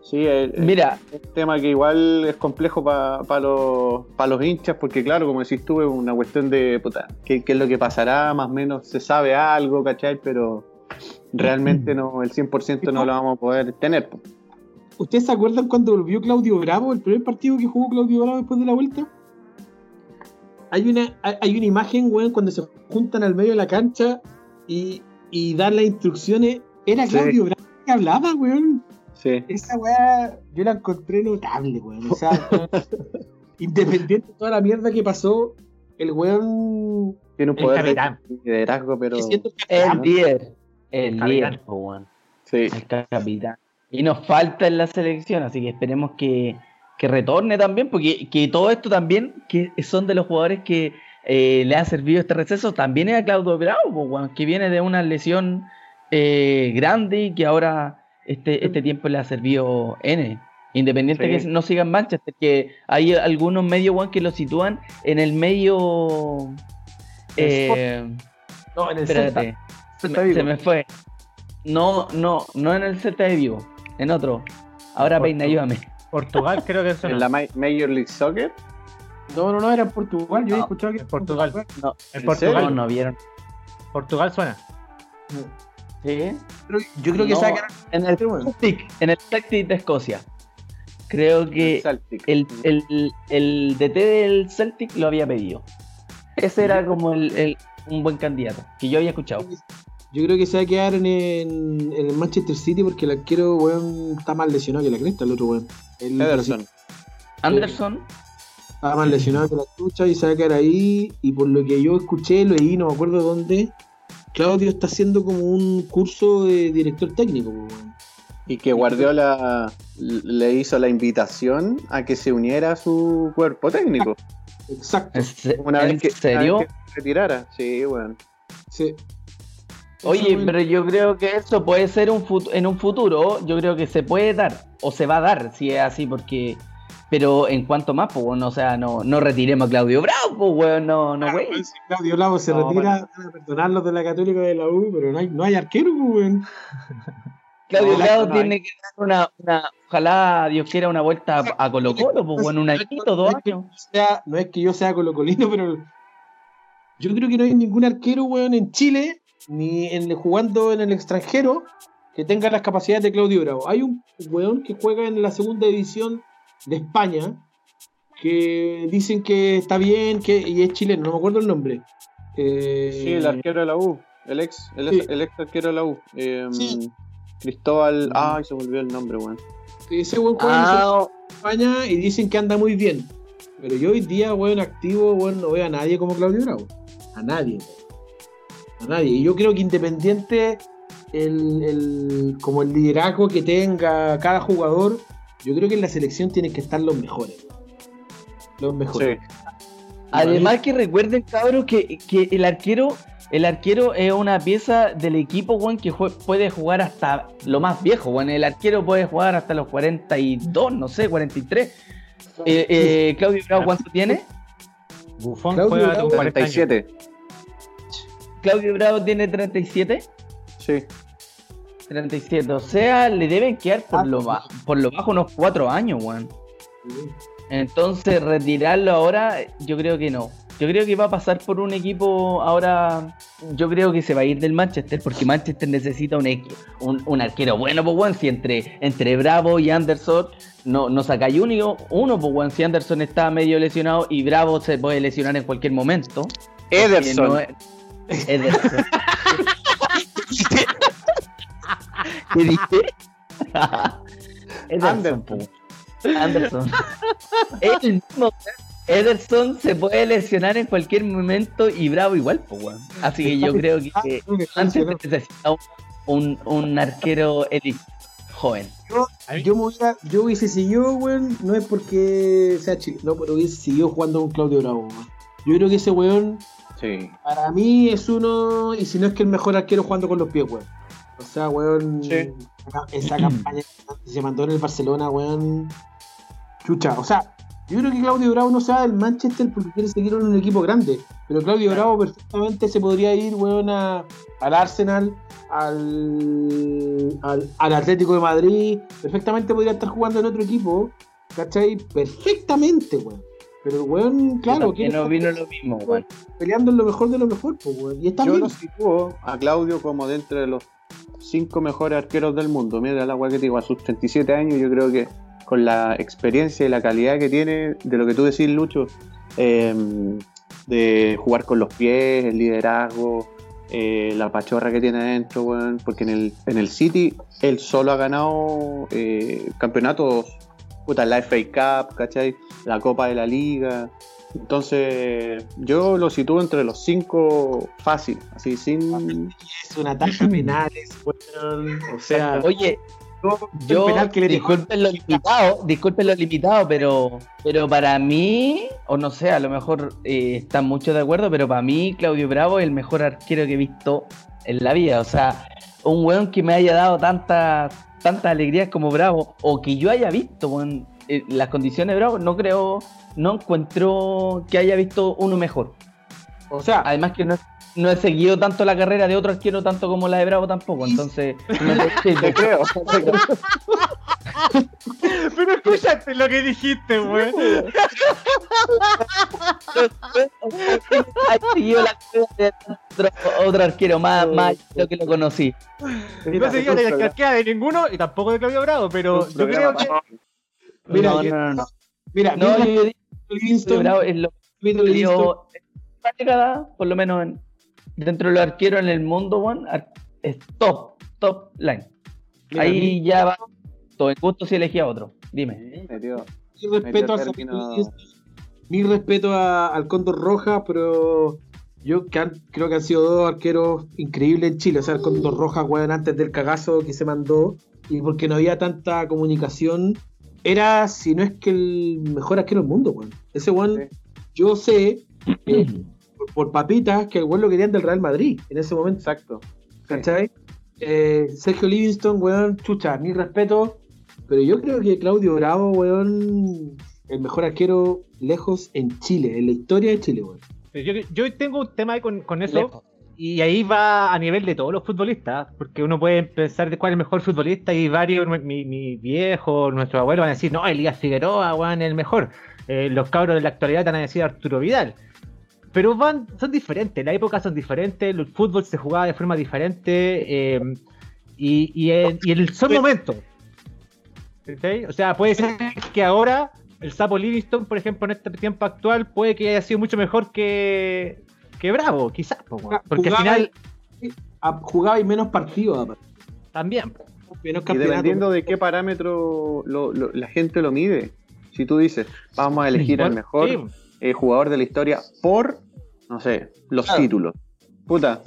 Sí, es es Mira, un tema que igual es complejo para los, pa los hinchas, porque claro, como decís tú, es una cuestión de, puta, ¿qué, qué es lo que pasará? Más o menos se sabe algo, ¿cachai? Pero realmente no, el 100% no lo vamos a poder tener. po. ¿Ustedes se acuerdan cuando volvió Claudio Bravo, el primer partido que jugó Claudio Bravo después de la vuelta? Hay una, hay- una imagen, weón, cuando se juntan al medio de la cancha y, y dan las instrucciones. Era Sí. Claudio Bravo que hablaba, weón. Sí. Esa weá yo la encontré notable, weón. O sea, [laughs] independiente de toda la mierda que pasó, el weón. Tiene un El poder capitán. de liderazgo, pero... el capitán, líder. El líder, po, weón. Sí. El capitán. Y nos falta en la selección, así que esperemos que, que retorne también, porque que todo esto también, que son de los jugadores que eh, le ha servido este receso, también es a Claudio Bravo, weón, que viene de una lesión eh, grande y que ahora este, este tiempo le ha servido N. Independiente Sí. que no sigan Manchester, que hay algunos medios que lo sitúan en el medio... eh, No, en el Celta. se me fue. No, no, no en el Celta de Vigo, en otro. Ahora. Peina, ayúdame. Portugal creo que eso En la Ma- Major League Soccer, No, no, no, era en Portugal. Yo he No, escuchado que en Portugal. No, En ¿En Portugal. no, serio? no vieron. Portugal suena. ¿Sí? Pero yo creo que quedar- en el. Celtic, en el Celtic de Escocia. Creo que Celtic. el, el, el DT del Celtic lo había pedido. Ese era como el, el- un buen candidato que yo había escuchado. Yo creo que se va a quedar en, en- en el Manchester City porque el arquero, weón, está más lesionado que la cresta, el otro weón. El- Ederson. Anderson, Está más lesionado que la chucha y se va a quedar ahí. Y por lo que yo escuché, leí, no me acuerdo dónde, Claudio está haciendo como un curso de director técnico, weón. Y que Guardiola le hizo la invitación a que se uniera a su cuerpo técnico. Exacto. ¿en, se- Una vez que, serio? una vez que se retirara. Sí, bueno. Sí. Oye, pero yo creo que eso puede ser un fut- en un futuro, yo creo que se puede dar, o se va a dar, si es así, porque... Pero en cuanto más, pues, bueno, o sea, no, no retiremos a Claudio Bravo, pues, weón, no, no, güey. Si Claudio Bravo se No, retira, van a perdonarlos de la Católica de la U, pero no hay, no hay arquero, pues, weón. [laughs] Claudio Bravo no, tiene que dar una, una, ojalá Dios quiera una vuelta a, Colo Colo, pues, bueno, un añito, dos No es que años. yo sea- no es que yo sea colocolino, pero yo creo que no hay ningún arquero, weón, en Chile, ni en, jugando en el extranjero, que tenga las capacidades de Claudio Bravo. Hay un weón que juega en la segunda división de España, que dicen que está bien, que y es chileno, no me acuerdo el nombre. Eh, Sí, el arquero de la U. El ex, el, Sí. el ex arquero de la U. Eh, Sí. Cristóbal. Ay, se me olvidó el nombre, weón. Ese weón juega en Ah, España y dicen que anda muy bien. Pero yo hoy día, weón, activo, weón, no veo a nadie como Claudio Bravo. A nadie. weón. A nadie. Y yo creo que independiente el, el- como el liderazgo que tenga cada jugador, yo creo que en la selección tienen que estar los mejores. Los mejores. Sí. Además que recuerden, cabros, que, que el arquero, el arquero es una pieza del equipo, weón, que jue- puede jugar hasta lo más viejo, weón. El arquero puede jugar hasta los 42, no sé, 43. Eh, eh, Claudio Bravo, ¿cuánto tiene? Bufón Claudio juega Bravo, con 40 años. 47. Claudio Bravo tiene 37. Sí. 37, o sea, le deben quedar por, Ah, lo, ba- por lo bajo unos 4 años, weón. Entonces, retirarlo ahora, yo creo que no. Yo creo que va a pasar por un equipo ahora. Yo creo que se va a ir del Manchester porque Manchester necesita un, un, un arquero bueno, pues bueno, si entre, entre Bravo y Anderson no, no sacáis uno, uno, pues bueno, si Anderson está medio lesionado y Bravo se puede lesionar en cualquier momento. Ederson. Que no es- Ederson. ¿Qué dije? Ederson, Anderson. po. Anderson. Es el mismo. Ederson se puede lesionar en cualquier momento y Bravo igual, pues. Así que yo creo que eh, antes necesita un, un, un arquero elite joven. Yo, me hubiera- yo hubiese seguido, weón, no es porque sea chile, no, pero hubiese seguido jugando con Claudio Bravo, weón. Yo creo que ese weón, Sí. para mí, es uno, y si no es que el mejor arquero jugando con los pies, weón. O sea, weón, Sí. esa- esa campaña que se mandó en el Barcelona, weón. Chucha, o sea, yo creo que Claudio Bravo no se va del Manchester porque quiere seguir en un equipo grande. Pero Claudio Bravo perfectamente se podría ir, weón, a- al Arsenal, al, al, al Atlético de Madrid. Perfectamente podría estar jugando en otro equipo, ¿cachai? Perfectamente, weón. Pero el weón, claro, que no vino lo mismo, weón. peleando en lo mejor de lo mejor, pues, weón. Y está Yo bien. lo sitúo a Claudio como dentro de los cinco mejores arqueros del mundo. Mira la agua que te digo, a sus 37 años, yo creo que con la experiencia y la calidad que tiene, de lo que tú decís, Lucho, eh, de jugar con los pies, el liderazgo, eh, la pachorra que tiene adentro, weón, porque en el, en el City él solo ha ganado eh, campeonatos, puta, la FA Cup, ¿cachai? La Copa de la Liga. Entonces, yo lo sitúo entre los cinco fácil, así sin. Es una taja penales, weón. O sea, Oye, yo, penal que le disculpen lo limitado, disculpen lo limitado, pero, pero para mí, o no sé, a lo mejor eh, están muchos de acuerdo, pero para mí Claudio Bravo es el mejor arquero que he visto en la vida. O sea, un weón que me haya dado tantas tantas alegrías como Bravo, o que yo haya visto eh, las condiciones de Bravo, no creo, no encuentro que haya visto uno mejor. O sea, Además que no, no he seguido tanto la carrera de otro arquero tanto como la de Bravo tampoco, entonces no [laughs] te- Te creo. Pero escúchate lo que dijiste, weón. Hay [laughs] seguido la carrera de otro, otro arquero más, más de lo que lo conocí. No seguía de la carquera de ninguno y tampoco de Claudio Bravo, pero yo creo que. Mira, no, no, no, no. mira, No, mira, yo digo Livingston, Bravo es lo dio esta década, por lo menos en- dentro de los arqueros en el mundo, ar- es top, top line. mira, Ahí ya va. Todo el gusto si elegía otro. Dime. Metió- mi respeto, a término- Livingston, mi respeto a- al Cóndor Roja, pero yo que han- creo que han sido dos arqueros increíbles en Chile. O sea, el Cóndor Roja, weón, antes del cagazo que se mandó, y porque no había tanta comunicación, era, si no es que el mejor arquero del mundo, weón. Ese weón, Sí. yo sé, eh, [clears throat] por, por papitas, que el weón lo querían del Real Madrid en ese momento. Exacto. ¿Cachai? Eh, Sergio Livingston, weón, chucha, mi respeto. Pero yo creo que Claudio Bravo, weón, el mejor arquero lejos en Chile, en la historia de Chile, weón. Yo, yo tengo un tema con, con eso. Y ahí va a nivel de todos los futbolistas, porque uno puede pensar de cuál es el mejor futbolista y varios, mi, mi viejo, nuestro abuelo van a decir, no, Elías Figueroa, weón, el mejor. Eh, los cabros de la actualidad van a decir Arturo Vidal. Pero van, son diferentes, las épocas son diferentes, el fútbol se jugaba de forma diferente eh, y, y, en, y en el son momento. ¿Cachai? O sea, puede ser que ahora el Sapo Livingston, por ejemplo, en este tiempo actual, puede que haya sido mucho mejor que, que Bravo, quizás, po, porque al final Jugaba y menos partidos, también. menos Y dependiendo de qué parámetro lo- lo- la gente lo mide. Si tú dices, vamos a elegir al mejor Sí, eh, jugador de la historia por, no sé, los Claro. títulos. Puta,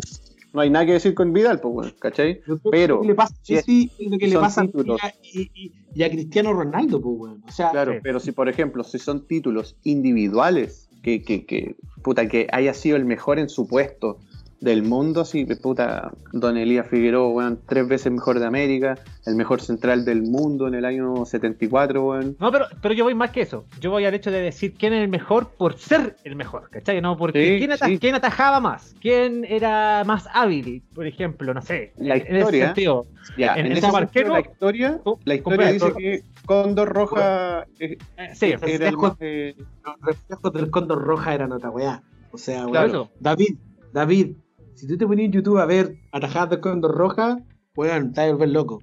no hay nada que decir con Vidal, pues, bueno, ¿cachai? Pero, que lo que le pasa, sí, sí, lo que le pasa a títulos. Y, y- y a Cristiano Ronaldo, pues, weón. O sea, Claro, pero si por ejemplo, si son títulos individuales, que, que, que, puta, que haya sido el mejor en su puesto del mundo, sí, puta, Don Elías Figueroa, weón, tres veces mejor de América, el mejor central del mundo en el año 74, weón. No, pero, pero yo voy más que eso. Yo voy al hecho de decir quién es el mejor por ser el mejor, ¿cachai? No, porque Sí, quién, ata- sí. quién atajaba más, quién era más hábil, por ejemplo, no sé. La en ese historia, sentido. Ya, En en, ese ese sentido, arquero, la historia, la historia dice que Cóndor Roja eh, Eh, sí, era el reflejo- más, eh, los reflejos del Cóndor Roja eran otra weá. O sea, weón. Claro. David, David, si tú te ponías en YouTube a ver atajadas de Condor Roja, weón, te vas a volver loco.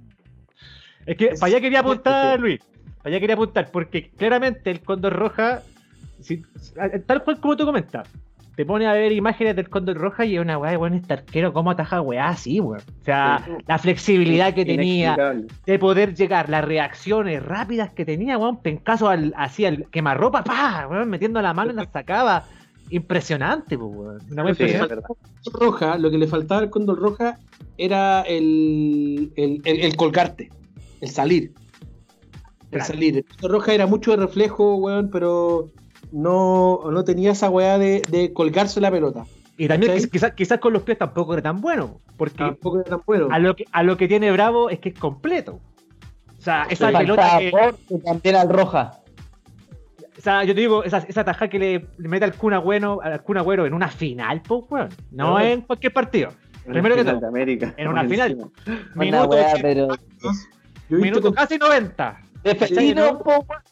Es que Es- para allá quería apuntar, Luis. Para allá quería apuntar, porque claramente el Cóndor Roja, si- tal cual como tú comentas, te pone a ver imágenes del Cóndor Roja y es una weá de buen este arquero, cómo ataja weá así, weón. O sea, Sí. la flexibilidad que tenía, de poder llegar, las reacciones rápidas que tenía, weón, pencaso al, así al quemarropa, pa, weón, metiendo la mano y la sacaba. Impresionante, pues. Una weá Sí, es impresionante. Roja, lo que le faltaba al Condor Roja era el, el, el- el colgarte, el salir. El Claro. salir. El Condor Roja era mucho de reflejo, weón, pero no, no tenía esa weá de, de colgarse la pelota. Y también quiz- quizás quizás con los pies tampoco era tan bueno, porque Tampoco era tan bueno. a lo que a lo que tiene Bravo es que es completo. O sea, esa Sí. pelota que, también al Roja. O sea, yo te digo, esa, esa tajada que le, le mete al Kun Agüero, al Kun Agüero en una final, pues, weón. No en cualquier partido. En Primero que todo. de América. En una final. Minuto, pero. Minuto con- casi 90. Defendido, po, weón.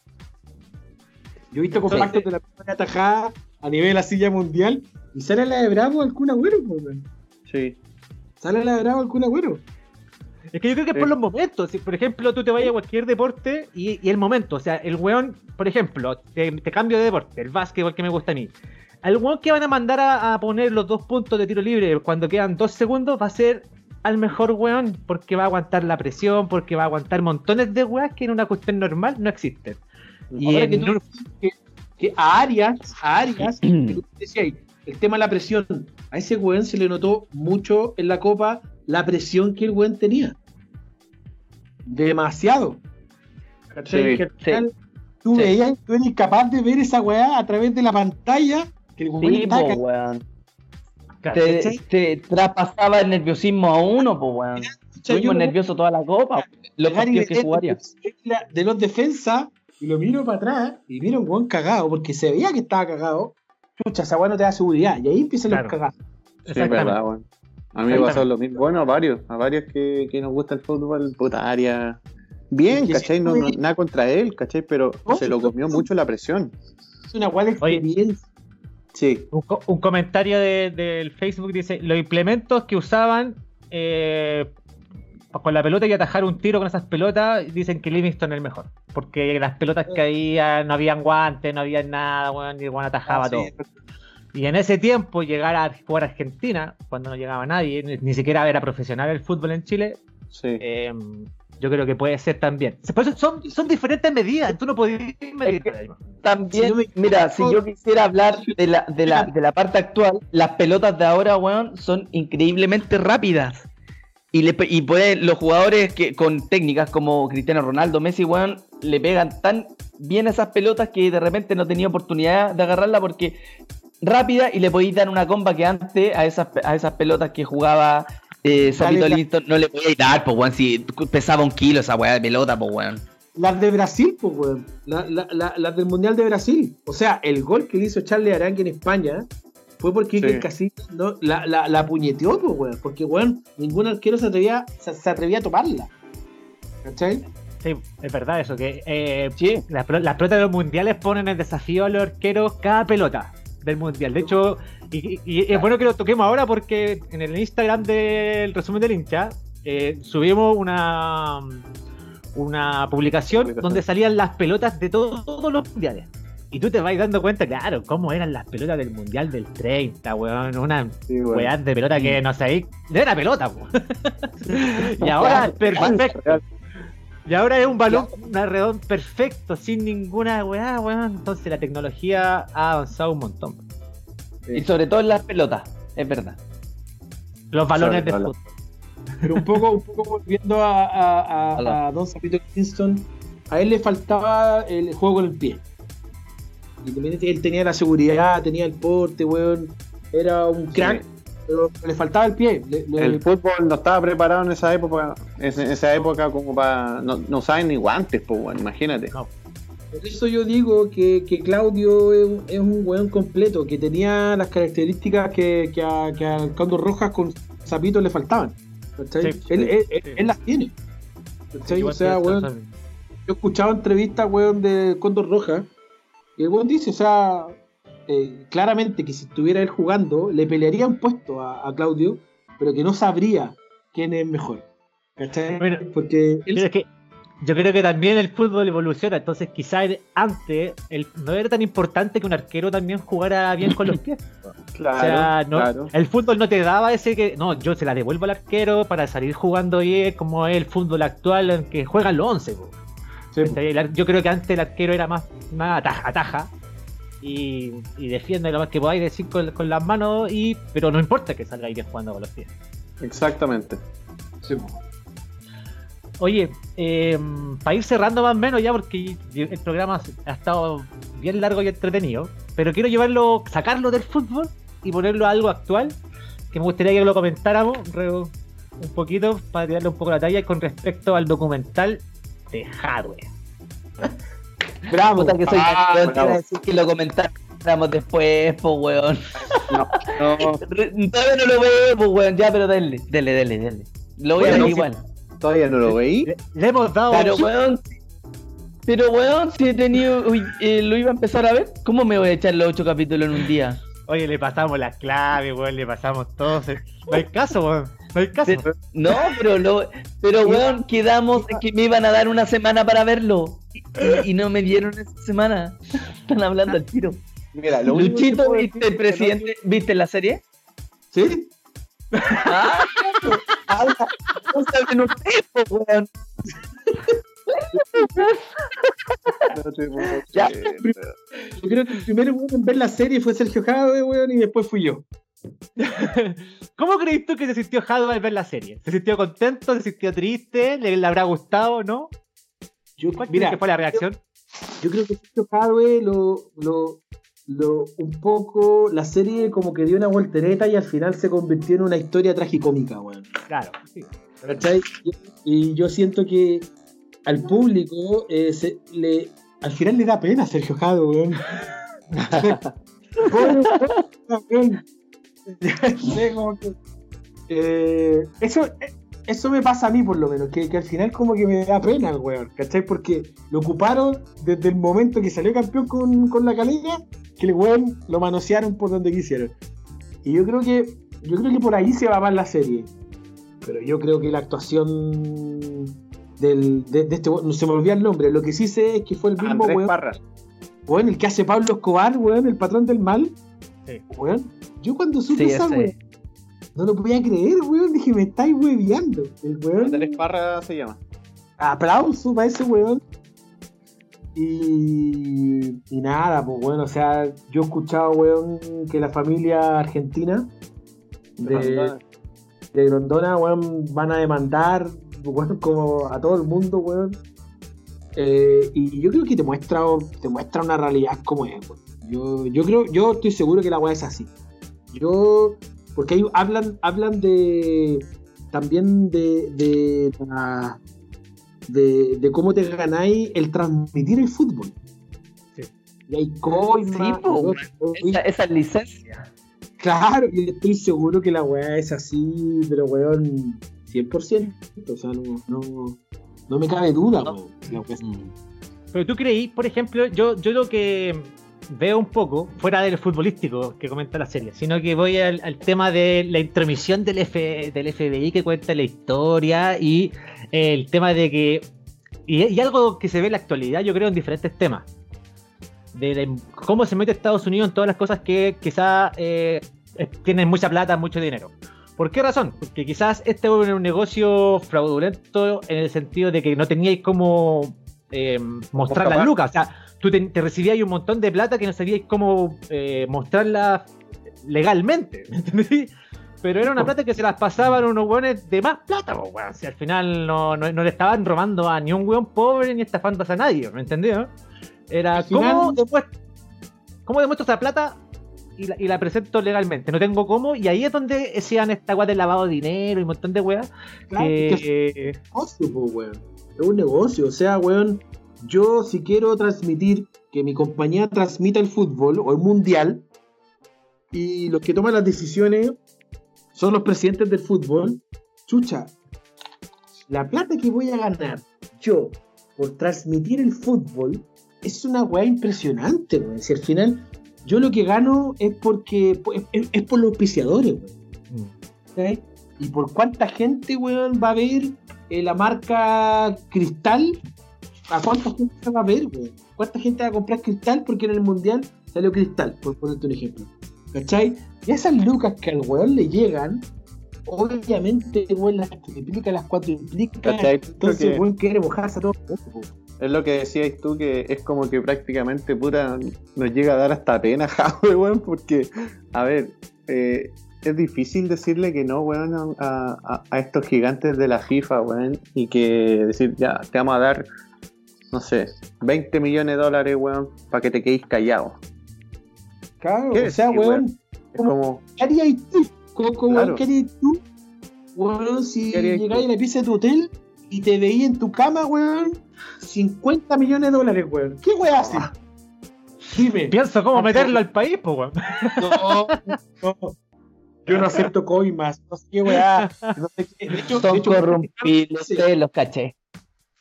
yo he visto compactos de la primera tajada a nivel así ya mundial y sale la de Bravo al Kun Agüero, pues, weón. Sí. Sale la de Bravo al Kun Agüero. Es que yo creo que es por los momentos. Si, por ejemplo, tú te vayas a cualquier deporte y, y el momento. O sea, el weón, por ejemplo, te, te cambio de deporte, el básquetbol que me gusta a mí. Al weón que van a mandar a, a poner los dos puntos de tiro libre cuando quedan dos segundos va a ser al mejor weón porque va a aguantar la presión, porque va a aguantar montones de weas que en una cuestión normal no existen. Y Ahora en que, tú- que, que a Arias, a Arias, [clears throat] que tú decías ahí, el tema de la presión, a ese weón se le notó mucho en la copa la presión que el weón tenía. Demasiado. ¿Cachai? Sí, Que al sí. final Tú Sí. veías, tú eres capaz de ver esa weá a través de la pantalla que el weón está po, Te, traspasaba el nerviosismo a uno, pues, weón. Estuvimos me nerviosos toda la copa. Los partidos que jugaría. de los defensas y lo miro para atrás y miro un weón cagado porque se veía que estaba cagado. Chucha, esa weá no te da seguridad y ahí empiezan Claro. los cagados. Sí, es exactamente. A mí me pasó lo mismo. Bueno, a varios, a varios que, que nos gusta el fútbol, puta área. Bien, ¿cachai? sí, No, nada contra él, ¿cachai? Pero se lo sí, comió mucho la presión. Es una de experiencia. Sí. Un, co- un comentario de- del Facebook dice: Los implementos que usaban eh, con la pelota y atajar un tiro con esas pelotas, dicen que Livingston es el mejor. Porque las pelotas que había, no habían guantes, no había nada, weón, y weón atajaba Ah, todo. Y en ese tiempo, llegar a jugar a Argentina, cuando no llegaba nadie, ni, ni siquiera era profesional el fútbol en Chile, Sí. eh, yo creo que puede ser también. Por eso son, son diferentes medidas, tú no podías medir. También, Si yo me- mira, si yo quisiera hablar de la, de, la, de la parte actual, las pelotas de ahora, weón, son increíblemente rápidas. Y, le, y puede- los jugadores que con técnicas como Cristiano Ronaldo, Messi, weón, le pegan tan bien esas pelotas que de repente no tenía oportunidad de agarrarla porque rápida y le podéis dar una comba que antes a esas, a esas pelotas que jugaba eh, Livingston no le podíais dar, pues, weón, si pesaba un kilo esa weá de pelota, pues, weón. Las de Brasil, pues, weón. La- la- la- Las del Mundial de Brasil. O sea, el gol que le hizo Charles Arangue en España fue porque Sí. Casillas no, la, la, la puñeteó, pues, weón. Porque, weón, ningún arquero se atrevía, se, se atrevía a tomarla. ¿Cachai? Sí, es verdad eso, que eh, Sí. las, las pelotas de los mundiales ponen en desafío a los arqueros cada pelota del mundial. De hecho, y, y- y es bueno que lo toquemos ahora porque en el Instagram del resumen del hincha eh, subimos una, una publicación, Publicación. donde salían las pelotas de todo- todos los mundiales. Y tú te vas dando cuenta, claro, cómo eran las pelotas del mundial del 30, weón. Una Sí, weón. de pelota que no sé, de la pelota, weón. [laughs] y ahora perfecto. Y ahora es un balón, un arredón perfecto, sin ninguna weá, weón. Entonces la tecnología ha avanzado un montón. Sí. Y sobre todo en las pelotas, es verdad. Los balones de Sobre fútbol. Pero un poco, un poco volviendo a, a, a- Hola. a Don Zapito Kingston, a él le faltaba el juego con el pie. Él tenía la seguridad, tenía el porte, weón. Era un crack, Sí. Pero le faltaba el pie. Le- le- El fútbol no estaba preparado en esa época, en esa época como para. No, no saben ni guantes, pues, imagínate. No. Por eso yo digo que, que Claudio es un, es un weón completo, que tenía las características que, que, a, que al Condor Rojas con Zapito le faltaban. Sí, él, sí, él- sí. él las tiene. o sea, weón, yo he escuchado entrevistas, weón, de Condor Rojas, y el weón dice, o sea, eh, claramente que si estuviera él jugando, le pelearía un puesto a, a Claudio, pero que no sabría quién es mejor. ¿Cachai? Bueno, Porque él Pero es que yo creo que también el fútbol evoluciona, entonces quizás antes el- no era tan importante que un arquero también jugara bien con los pies. Claro, [laughs] o sea, no- claro. el fútbol no te daba ese que, no, yo se la devuelvo al arquero para salir jugando bien, como es el fútbol actual en que juegan los 11. po. Sí, ¿Cachai? El ar- Yo creo que antes el arquero era más, más ataja, ataja y, y defiende lo más que podáis decir con, con las manos, y pero no importa que salgáis bien jugando con los pies. Exactamente. sí. Oye, para ir cerrando más o menos ya, porque el programa ha estado bien largo y entretenido, pero quiero llevarlo, sacarlo del fútbol y ponerlo a algo actual, que me gustaría que lo comentáramos re- un poquito para tirarle un poco la talla con respecto al documental de Hardware. [laughs] Bravo. Puta que soy Ah, bravo. a decir que lo comentáramos después, pues weón. No, no, [laughs] Todavía no lo veo, pues weón, ya, pero dale, dale, dale, dale. Lo voy a Bueno, ver sí. igual. todavía no lo veí. Le, le hemos dado... Pero weón, pero weón, si he tenido, uy, eh, lo iba a empezar a ver, ¿cómo me voy a echar los ocho capítulos en un día? Oye, le pasamos las claves, weón, le pasamos todo. No hay caso, weón. No hay caso. Pero- no, pero lo, pero weón, quedamos en que me iban a dar una semana para verlo y, y no me dieron esa semana. Están hablando al tiro. Mira, lo Luchito, ¿viste el no- presidente? ¿Viste la serie? ¿Sí? Ah, no saben ustedes, po, weón. no te puedo Ya. Yo creo que el primero weón, en ver la serie fue Sergio Jade, weón, y después fui yo. [laughs] ¿Cómo crees tú que se sintió Hadwe al ver la serie? ¿Se sintió contento? ¿Se sintió triste? ¿Le, le habrá gustado? ¿No? Yo, ¿Cuál mira, que fue la reacción? yo creo que Sergio Jade lo, lo, lo, un poco, la serie como que dio una voltereta y al final se convirtió en una historia tragicómica, weón. Claro, sí. Y yo siento que al público eh, se- le, al final le da pena a Sergio Jade, [laughs] [laughs] weón. [laughs] Como que, eh, eso, eso me pasa a mí por lo menos, que, que al final como que me da pena el weón, ¿cachai? Porque lo ocuparon desde el momento que salió campeón con, con la calera, que el weón lo manosearon por donde quisieron. Y yo creo que, yo creo que por ahí se va más la serie. Pero yo creo que la actuación del, de, de este weón, no se me olvida el nombre, lo que sí sé es que fue el mismo Andrés weón, weón, el que hace Pablo Escobar, weón, el patrón del mal. Sí. Weón, yo cuando supe Sí, esa weón, no lo podía creer, weón, dije, me estáis hueviando. El weón, Andrés Parras se llama. aplauso para ese weón. Y, y nada, pues bueno, o sea, yo he escuchado, weón, que la familia argentina de, de Grondona, weón, van a demandar, weón, como a todo el mundo, weón. Eh, y yo creo que te muestra, te muestra una realidad como es, weón. Yo, yo creo, yo estoy seguro que la weá es así. Yo, porque ahí hablan, hablan de también de, de, la- de, de cómo te ganáis el transmitir el fútbol. Sí. Y hay coimas, Sí, po, y- Esa, esa licencia. Claro, y estoy seguro que la weá es así, pero weón, 100%. O sea, no, no, no me cabe duda, No. weá Pero tú creí, por ejemplo, yo, yo lo que veo un poco, fuera del futbolístico que comenta la serie, sino que voy al, al tema de la intromisión del, F, del FBI que cuenta la historia y el tema de que. Y, y algo que se ve en la actualidad, yo creo, en diferentes temas. De cómo se mete Estados Unidos en todas las cosas que quizás eh, eh, tienen mucha plata, mucho dinero. ¿Por qué razón? Porque quizás este era un negocio fraudulento en el sentido de que no teníais cómo eh, mostrar las lucas. O sea, tú te, te recibías un montón de plata que no sabíais cómo eh, mostrarla legalmente. ¿me entendí? Pero era una plata que se las pasaban unos hueones de más plata, weón. Si al final no, no, no le estaban robando a ni un hueón pobre ni estafándose a nadie, ¿me entendí? no? Era, final- ¿cómo, demuestro, ¿cómo demuestro esa plata y la, y la presento legalmente? No tengo cómo, y ahí es donde decían esta weá del lavado de dinero y un montón de weas. Claro, que es un negocio, weón. Es un negocio. O sea, weón, yo si quiero transmitir que mi compañía transmita el fútbol o el mundial, y los que toman las decisiones son los presidentes del fútbol, chucha, la plata que voy a ganar yo por transmitir el fútbol es una weá impresionante, weón. Si al final yo lo que gano es porque es, es por los auspiciadores, weón. ¿cachai? Y por cuánta gente, weón, va a ver eh, la marca Cristal. ¿A cuánta gente va a ver, weón? ¿Cuánta gente va a comprar Cristal? Porque en el Mundial salió Cristal, por ponerte un ejemplo. ¿Cachai? Y esas lucas que al weón le llegan, obviamente, weón, las triplica, las cuatro implica. ¿Cachai? Entonces, que- weón, quiere mojarse a todo. weón. Es lo que decías tú, que es como que prácticamente puta nos llega a dar hasta pena, [laughs] Jadwe, weón, porque, a ver, eh, es difícil decirle que no, weón, a, a- a estos gigantes de la FIFA, weón, y que decir, ya, te vamos a dar, no sé, 20 millones de dólares, weón, para que te quedes callado. Claro, ¿Qué o sea, decir, weón, Es como, ¿qué harías tú? ¿Cómo, cómo- Claro. ¿Qué harías tú? Weón, si ¿Qué harías llegáis a la pieza de tu hotel y te veí en tu cama, weón, 50 millones de dólares, weón. ¿Qué weón haces? Dime. Pienso cómo meterlo al país, pues, weón. No, no. Yo no acepto coimas, no sé qué weá. No sé qué. De hecho, de Son hecho, corrompibles, ustedes los caché.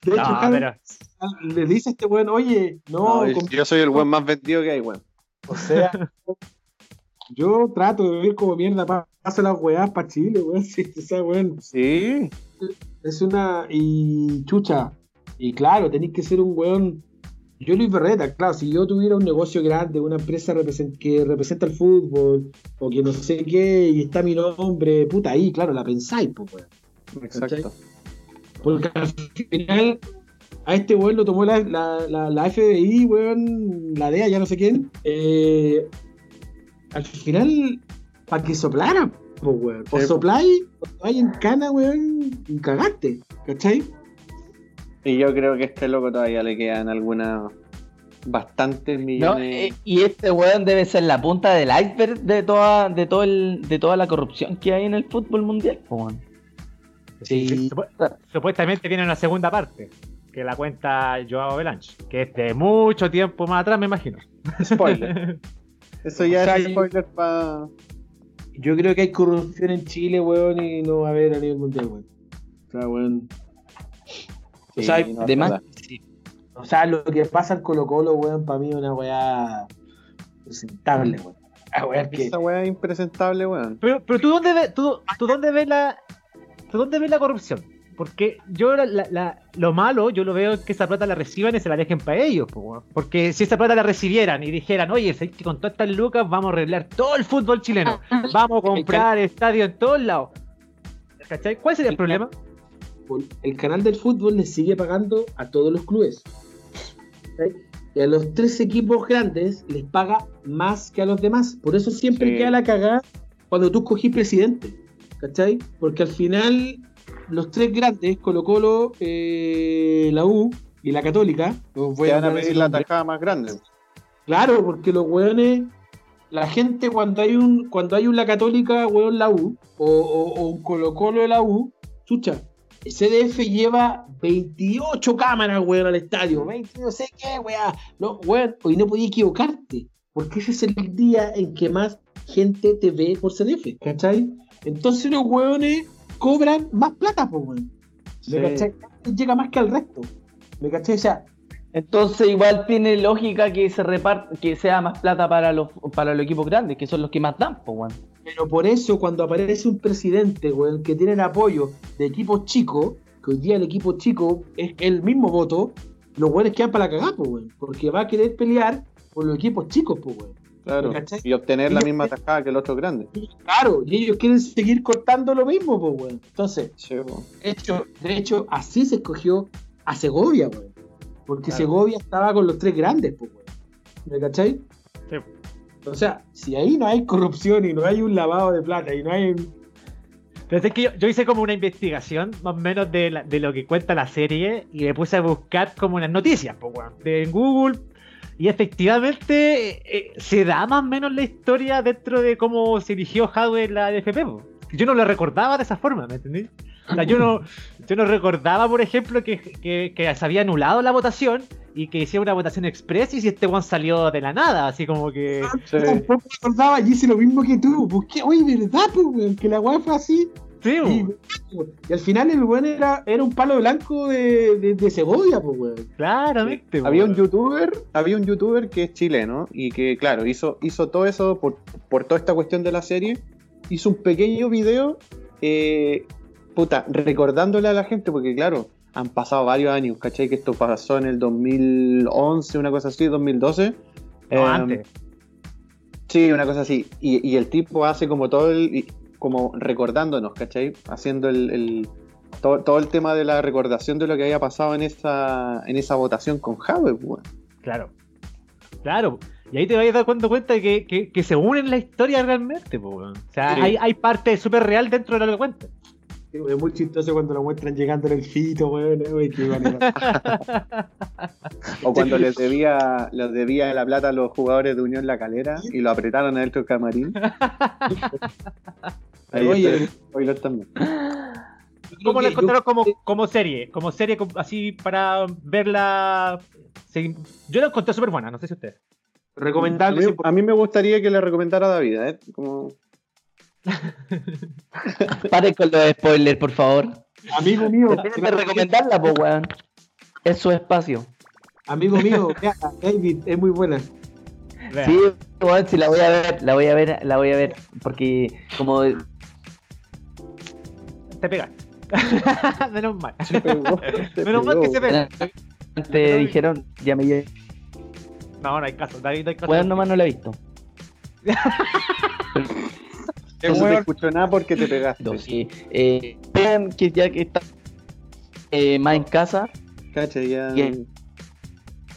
De hecho, No, pero- le dice a este weón, oye, no, yo soy el weón más vendido que hay, weón. o sea, yo trato de vivir como mierda, pa- paso las weás para Chile, weón. [laughs] Sí, o sea, weón, Sí, es una. Y chucha, y claro, tenéis que ser un weón. Yo, Luis Berreta, claro, si yo tuviera un negocio grande, una empresa represent- que representa el fútbol, o que no sé qué, y está mi nombre, puta, ahí, claro, la pensáis, pues, weón. exacto. Porque al final a este weón lo tomó la, la, la, la FBI, weón, la DEA, ya no sé quién. eh, al final, para que soplara, pues, weón. O Sí. sopláis, o vais en cana, weón, y cagaste, ¿cachai? Y yo creo que a este loco todavía le quedan algunas bastantes No, millones. eh, y este weón debe ser la punta del iceberg de toda, de todo el, de toda la corrupción que hay en el fútbol mundial, weón. Sí. Supu- Supuestamente viene una segunda parte, que la cuenta Joao Belanche, que es de mucho tiempo más atrás, me imagino. Spoiler. [laughs] Eso ya O sea, es yo- spoiler para. Yo creo que hay corrupción en Chile, weón, y no va a haber a nivel mundial, weón. O sea, weón. O sea, De más, sí. O sea, lo que pasa en Colo Colo, weón, para mí es una weá presentable, weón. Ah, weón, que... Esa weá es impresentable, weón. Pero, pero tú dónde ves, tú, tú dónde ves la, tú dónde ves la corrupción? Porque yo la- la- la- lo malo, yo lo veo que esa plata la reciban y se la dejen para ellos, po, porque si esa plata la recibieran y dijeran, oye, ¿sabes que con todas estas lucas vamos a arreglar todo el fútbol chileno, vamos a comprar estadios en todos lados. ¿Cachai? ¿Cuál sería el problema? el canal del fútbol le sigue pagando a todos los clubes. Y a los tres equipos grandes les paga más que a los demás. Por eso siempre Sí. queda la cagada cuando tú escogís presidente. ¿Cachai? Porque al final los tres grandes, Colo Colo, eh, la U y la Católica, os voy Te van a pedir la tajada más grande. Claro, porque los weones, la gente cuando hay un, cuando hay una católica, weón, la U, o, o- o un Colo Colo de la U, chucha, el CDF lleva 28 cámaras, weón, al estadio, 20 no sé qué, weón, no, weón, hoy no podía equivocarte, porque ese es el día en que más gente te ve por CDF, ¿cachai? Entonces los weones cobran más plata, pues, weón. ¿Me Sí. Llega más que al resto. ¿Me cachai? O sea, Entonces igual tiene lógica que se reparte, que sea más plata para los, para los equipos grandes, que son los que más dan, po, weón. Pero por eso, cuando aparece un presidente, weón, que tiene el apoyo de equipos chicos, que hoy día el equipo chico es el mismo voto, los weones quedan para la cagada, pues, weón. Porque va a querer pelear por los equipos chicos, pues, weón. Claro. Y obtener la misma tajada que el otro grande. Claro, y ellos quieren seguir cortando lo mismo, pues, weón. Entonces, Sí, de hecho, de hecho, así se escogió a Segovia, weón. Porque Claro. Segovia estaba con los tres grandes, pues, weón. ¿Me cachai? Sí. O sea, si ahí no hay corrupción y no hay un lavado de plata y no hay Pero es que yo, yo hice como una investigación más o menos de, la- de lo que cuenta la serie y me puse a buscar como unas noticias, pues, weón, de en Google. Y efectivamente eh, eh, se da más o menos la historia dentro de cómo se eligió Hadwe en la DFP. po. Yo no lo recordaba de esa forma, ¿me entendí? O sea, yo no, [laughs] yo no recordaba, por ejemplo, que, que- que se había anulado la votación y que hiciera una votación express y si este one salió de la nada, así como que... Sí. Tampoco me acordaba y hice lo mismo que tú. Busqué, oye, ¿verdad, pues, weón? Que la weá fue así. Sí, Y, al final el weón era, era un palo blanco de, de, de Segovia, pues weón. claramente. Había un youtuber, había un youtuber que es chileno y que, claro, hizo, hizo todo eso por, por toda esta cuestión de la serie. Hizo un pequeño video, eh, puta, recordándole a la gente, porque claro, han pasado varios años, ¿cachai? Que esto pasó en el 2011, una cosa así, 2012. No, Eh, antes. Sí, una cosa así. Y, y el tipo hace como todo el. Como recordándonos, ¿cachai? Haciendo el. el- todo, todo el tema de la recordación de lo que había pasado en esa, en esa votación con Javi, weón. Claro. Claro. Y ahí te vas a dar cuenta que, que, que se unen la historia realmente, weón. O sea, Sí. hay, hay parte súper real dentro de lo que cuenta. Es muy chistoso cuando lo muestran llegando en el fito, weón. O cuando les debía, les debía la plata a los jugadores de Unión La Calera y lo apretaron adentro del camarín. [laughs] Ahí Oye, está el spoiler también. ¿Cómo la encontraron yo- como, como serie? Como serie así para verla. sí, Yo la encontré súper buena, no sé si ustedes. A Recomendable. mí, a mí me gustaría que le recomendara a David, ¿eh? Como... [laughs] Pare con los spoilers, por favor. Amigo mío, Tienen que recomendarla, po, weón. Es su espacio. amigo mío, [laughs] vea, David, es muy buena. Vea. Sí, weón, sí, la voy a ver, la voy a ver, la voy a ver. Porque como Te pegaste. [laughs] Menos mal. Se pegó, [laughs] se Menos mal que pegó. se pega. te dijeron, ya me llevé. No, no hay caso. David, no hay caso. Weón, nomás no la he visto. [laughs] No se te escuchó nada porque te pegaste. No, sí. Eh, vean que ya que está eh, más en casa, Cacha, ya. Bien.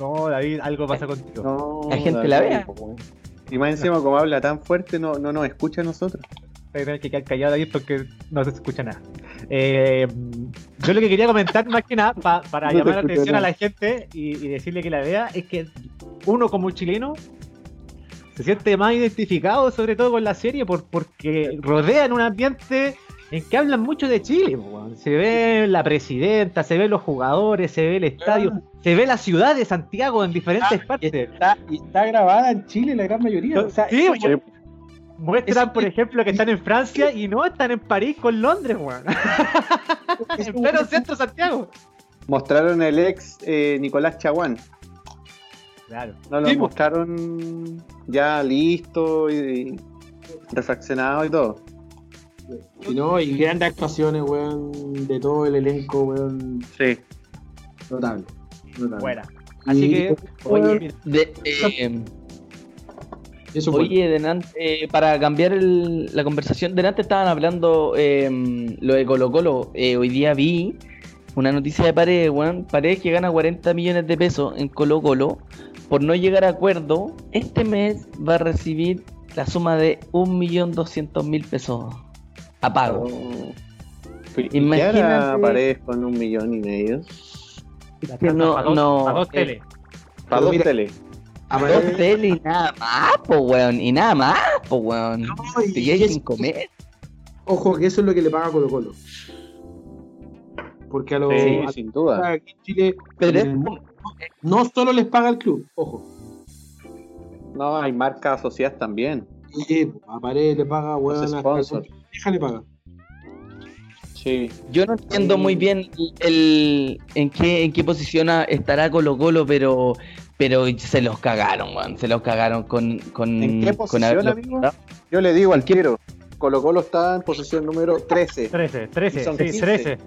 No, David, algo pasa contigo. No, la gente David. la vea. Y más encima, como habla tan fuerte, no, no nos escucha a nosotros. Tener que quedar callado ahí porque no se escucha nada. Eh, yo lo que quería comentar más que nada pa- para [laughs] No llamar la atención a la gente y, y decirle que la vea es que uno como chileno se siente más identificado sobre todo con la serie por, porque rodean un ambiente en que hablan mucho de Chile. Se ve la presidenta, se ven los jugadores, se ve el estadio, se ve la ciudad de Santiago en diferentes Ah, partes. Está, y está grabada en Chile la gran mayoría. O sea, Sí, eso- Muestran, por ejemplo, que están en Francia y no están en París con Londres, weón. [laughs] en pleno centro Santiago. Mostraron el ex eh, Nicolás Chaguán. Claro. No lo Sí, po. mostraron ya listo y, y refaccionado y todo. Y no, y grandes actuaciones, weón, de todo el elenco, weón, Sí. notable. notable. Buena. Así que, Oye, mira, de- eh, Eso fue. oye, delante, eh, para cambiar el- la conversación, delante estaban hablando eh, lo de Colo Colo. Eh, hoy día vi una noticia de Paredes, weón. Paredes que gana 40 millones de pesos en Colo Colo. Por no llegar a acuerdo, este mes va a recibir la suma de 1.200.000 pesos a pago. ¿Y qué Imagínate- hará Paredes con un millón y medio? no- para dos, no, para dos eh, tele. Para dos mira, tele. A Dos Paredes- tele y nada más, po weón. Y nada más, po weón. No, y- Te y es- sin comer. Ojo, que eso es lo que le paga Colo Colo. Porque a los Sí, a- sin duda. aquí en Chile Pero es no solo les paga el club, ojo. No, hay marcas asociadas también. Y a Paredes le paga, weón. Deja le paga. Sí. Yo no entiendo muy bien el, en qué en qué posición estará Colo Colo, pero pero se los cagaron, weón. Se los cagaron con con ¿En qué con posición, haberlo amigo? Yo le digo al quiero. Colo Colo está en posición número 13. 13, 13, Y son sí, 15. 13.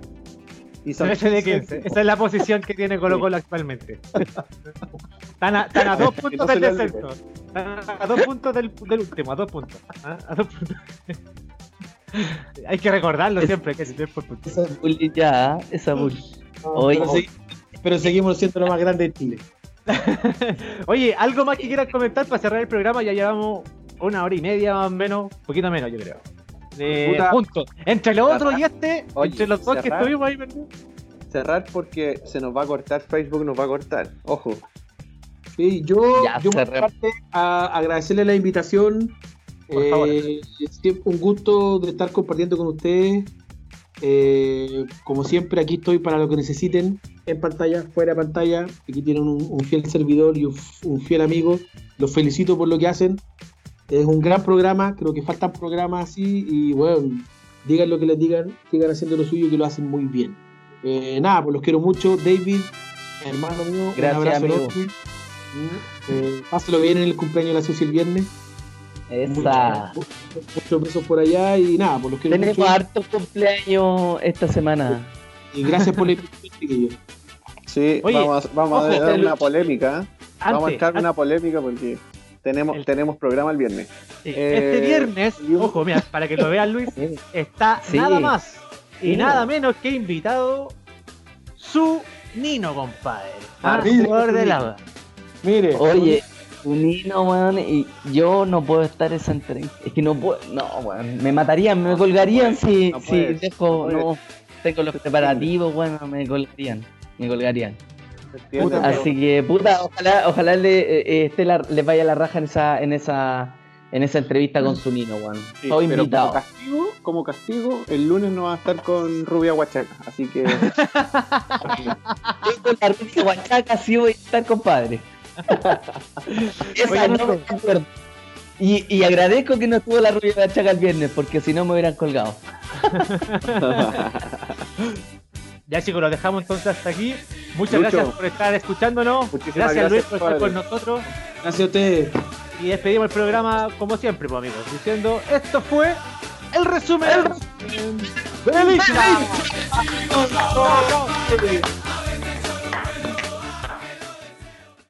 Y son 13 de 15. Esa es la posición que tiene Colo Colo actualmente. Están a, están a dos [laughs] puntos no del descenso. Están a dos puntos del, del último, a dos puntos. ¿ah? A dos puntos. [laughs] Hay que recordarlo Es- siempre, que es por puntos. Esa bully ya, esa bully. Oye, pero, segui- pero seguimos siendo lo más grande de Chile. [laughs] Oye, ¿algo más que quieras comentar para cerrar el programa? Ya llevamos una hora y media más o menos, un poquito menos yo creo. Eh. Entre los otros y este, Oye, entre los dos que cerrar. estuvimos ahí, ¿verdad? Cerrar porque se nos va a cortar Facebook, nos va a cortar. Ojo. Sí, yo, Ya, yo por mi cerré. parte, a agradecerle la invitación. Por Eh, favor. es siempre un gusto de estar compartiendo con ustedes. Eh, como siempre, aquí estoy para lo que necesiten, en pantalla, fuera de pantalla. Aquí tienen un, un fiel servidor y un, un fiel amigo. Los felicito por lo que hacen. Es un gran programa, creo que faltan programas así. Y bueno, digan lo que les digan, sigan haciendo lo suyo que lo hacen muy bien. Eh, nada, pues los quiero mucho. David, hermano mío, Gracias, un abrazo amigo. enorme. Eh, pásalo bien en el cumpleaños de la Susi el viernes. Esa. Muchos muchos besos por allá y nada, pues los quiero Tenemos mucho. hartos cumpleaños esta semana. Y gracias por la invitación, chiquillos. Sí, Oye, vamos a, vamos a dar una polémica. vamos a Antes, entrar en una polémica porque tenemos, El- tenemos programa el viernes. Sí, Eh, este viernes, ojo, mira, para que lo vean Luis, [laughs] está Sí. nada más y nada menos que invitado su Nino, compadre. Ah, jugador de mire. lava. Mire, Oye, un Nino, weón, y yo no puedo estar esa entrevista. Es que no puedo, no, weón, me matarían, me colgarían si, no si puedes, dejo, no no, tengo los preparativos, weón, me colgarían, me colgarían. Así que, puta, ojalá, ojalá le, eh, esté la- les vaya la raja en esa, en esa, en esa entrevista con su Nino, weón. sí, Todo invitado. Como castigo, como castigo, el lunes no va a estar con Rubia Huachaca. Así que [laughs] Yo con la rubia guachaca sí voy a estar, compadre. [laughs] Esa Oye, no me acuerdo. Y, y agradezco que no estuvo la rubia guachaca el viernes, porque si no me hubieran colgado. [laughs] Ya chicos, lo dejamos entonces hasta aquí. Muchas Lucho. gracias por estar escuchándonos. Muchísimas Gracias, Luis por estar padre. con nosotros. gracias a ustedes. Y despedimos el programa como siempre, pues amigos, diciendo esto fue el resumen. ¡Feliz! ¡Feliz!